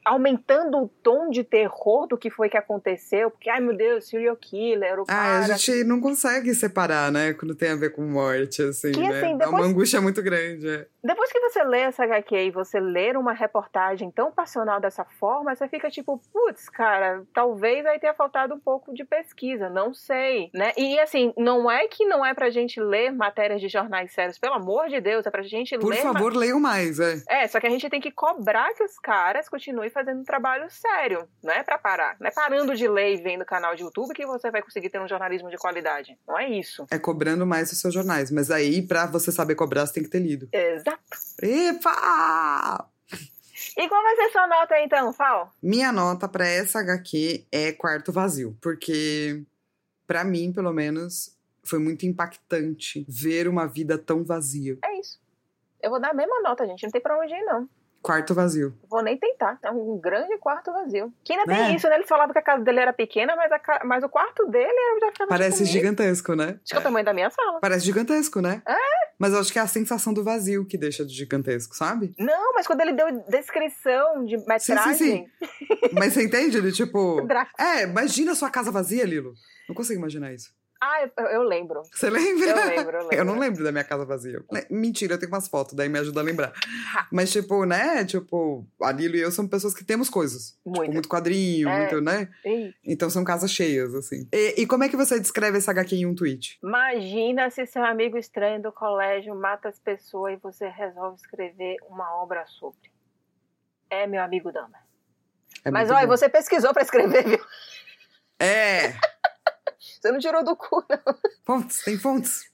aumentando o tom de terror do que foi que aconteceu, porque, ai meu Deus, serial killer, o Ah, cara. a gente não consegue separar, né? Quando tem a ver com morte, assim, Que, né? assim, É uma depois- angústia muito grande. é. Depois que você lê essa HQ e você ler uma reportagem tão passional dessa forma, você fica tipo, putz, cara, talvez aí tenha faltado um pouco de pesquisa, não sei, né? E assim, não é que não é pra gente ler matérias de jornais sérios, pelo amor de Deus, é pra gente Por ler. ma- favor, leiam mais, é. É, só que a gente tem que cobrar que os caras continuem fazendo um trabalho sério. Não é pra parar. Não é parando de ler e vendo canal de YouTube que você vai conseguir ter um jornalismo de qualidade. Não é isso. É cobrando mais os seus jornais. Mas aí, pra você saber cobrar, você tem que ter lido. Exato. Epa! E qual vai ser sua nota aí, então, Fal? Minha nota pra essa HQ é quarto vazio. Porque, pra mim, pelo menos, foi muito impactante ver uma vida tão vazia. É isso. Eu vou dar a mesma nota, gente. Não tem pra onde ir, não. Quarto vazio. Vou nem tentar. É um grande quarto vazio. Que ainda tem É. isso, né? Ele falava que a casa dele era pequena, mas, a mas o quarto dele era já ficava Parece tipo, gigantesco, né? Acho que é o tamanho da minha sala. Parece gigantesco, né? É. Mas eu acho que é a sensação do vazio que deixa de gigantesco, sabe? Não, mas quando ele deu descrição de metragem. sim, Mas você entende? Ele, tipo. Dra- É, imagina a sua casa vazia, Lilo. Não consigo imaginar isso. Ah, eu, eu lembro. Você lembra? Eu lembro, eu lembro. Eu não lembro da minha casa vazia. Le- Mentira, eu tenho umas fotos, daí me ajuda a lembrar. Mas, tipo, né? Tipo, a Lilo e eu somos pessoas que temos coisas. Tipo, Muito. muito quadrinho, É. muito, né? Ih, Então são casas cheias, assim. E, e como é que você descreve essa HQ em um tweet? Imagina se seu amigo estranho do colégio mata as pessoas e você resolve escrever uma obra sobre. É meu amigo Dama. É Mas muito olha, bom. você pesquisou pra escrever, viu? É! Você não tirou do cu, não. Fontes, tem fontes.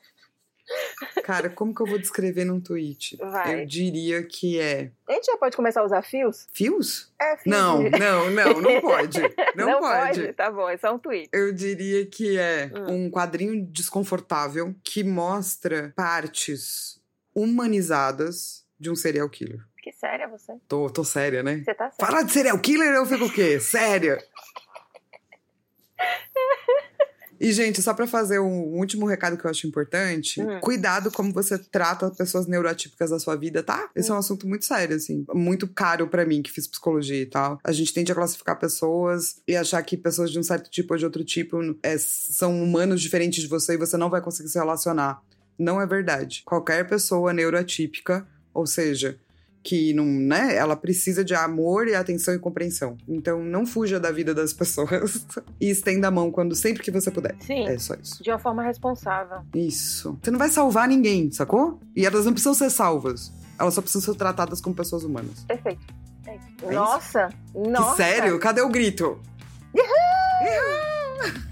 Cara, como que eu vou descrever num tweet? Vai. Eu diria que é. A gente já pode começar a usar fios? Fios? É, fios. Não, não, não, não pode. Não, pode. Tá bom, é só um tweet. Eu diria que é Hum. um quadrinho desconfortável que mostra partes humanizadas de um serial killer. Que séria você. Tô, tô séria, né? Você tá séria. Fala de serial killer, eu fico o quê? Séria. E, gente, só pra fazer um último recado que eu acho importante, Hum. cuidado como você trata pessoas neuroatípicas da sua vida, tá? Esse é um assunto muito sério, assim, muito caro pra mim, que fiz psicologia e tal. A gente tende a classificar pessoas e achar que pessoas de um certo tipo ou de outro tipo é, são humanos diferentes de você e você não vai conseguir se relacionar. Não é verdade. Qualquer pessoa neuroatípica, ou seja, que não, né? Ela precisa de amor e atenção e compreensão. Então não fuja da vida das pessoas e estenda a mão quando sempre que você puder. Sim. É só isso. De uma forma responsável. Isso. Você não vai salvar ninguém, sacou? E elas não precisam ser salvas. Elas só precisam ser tratadas como pessoas humanas. Perfeito. É isso. isso? nossa, nossa. Que sério? Cadê o grito? Uhul!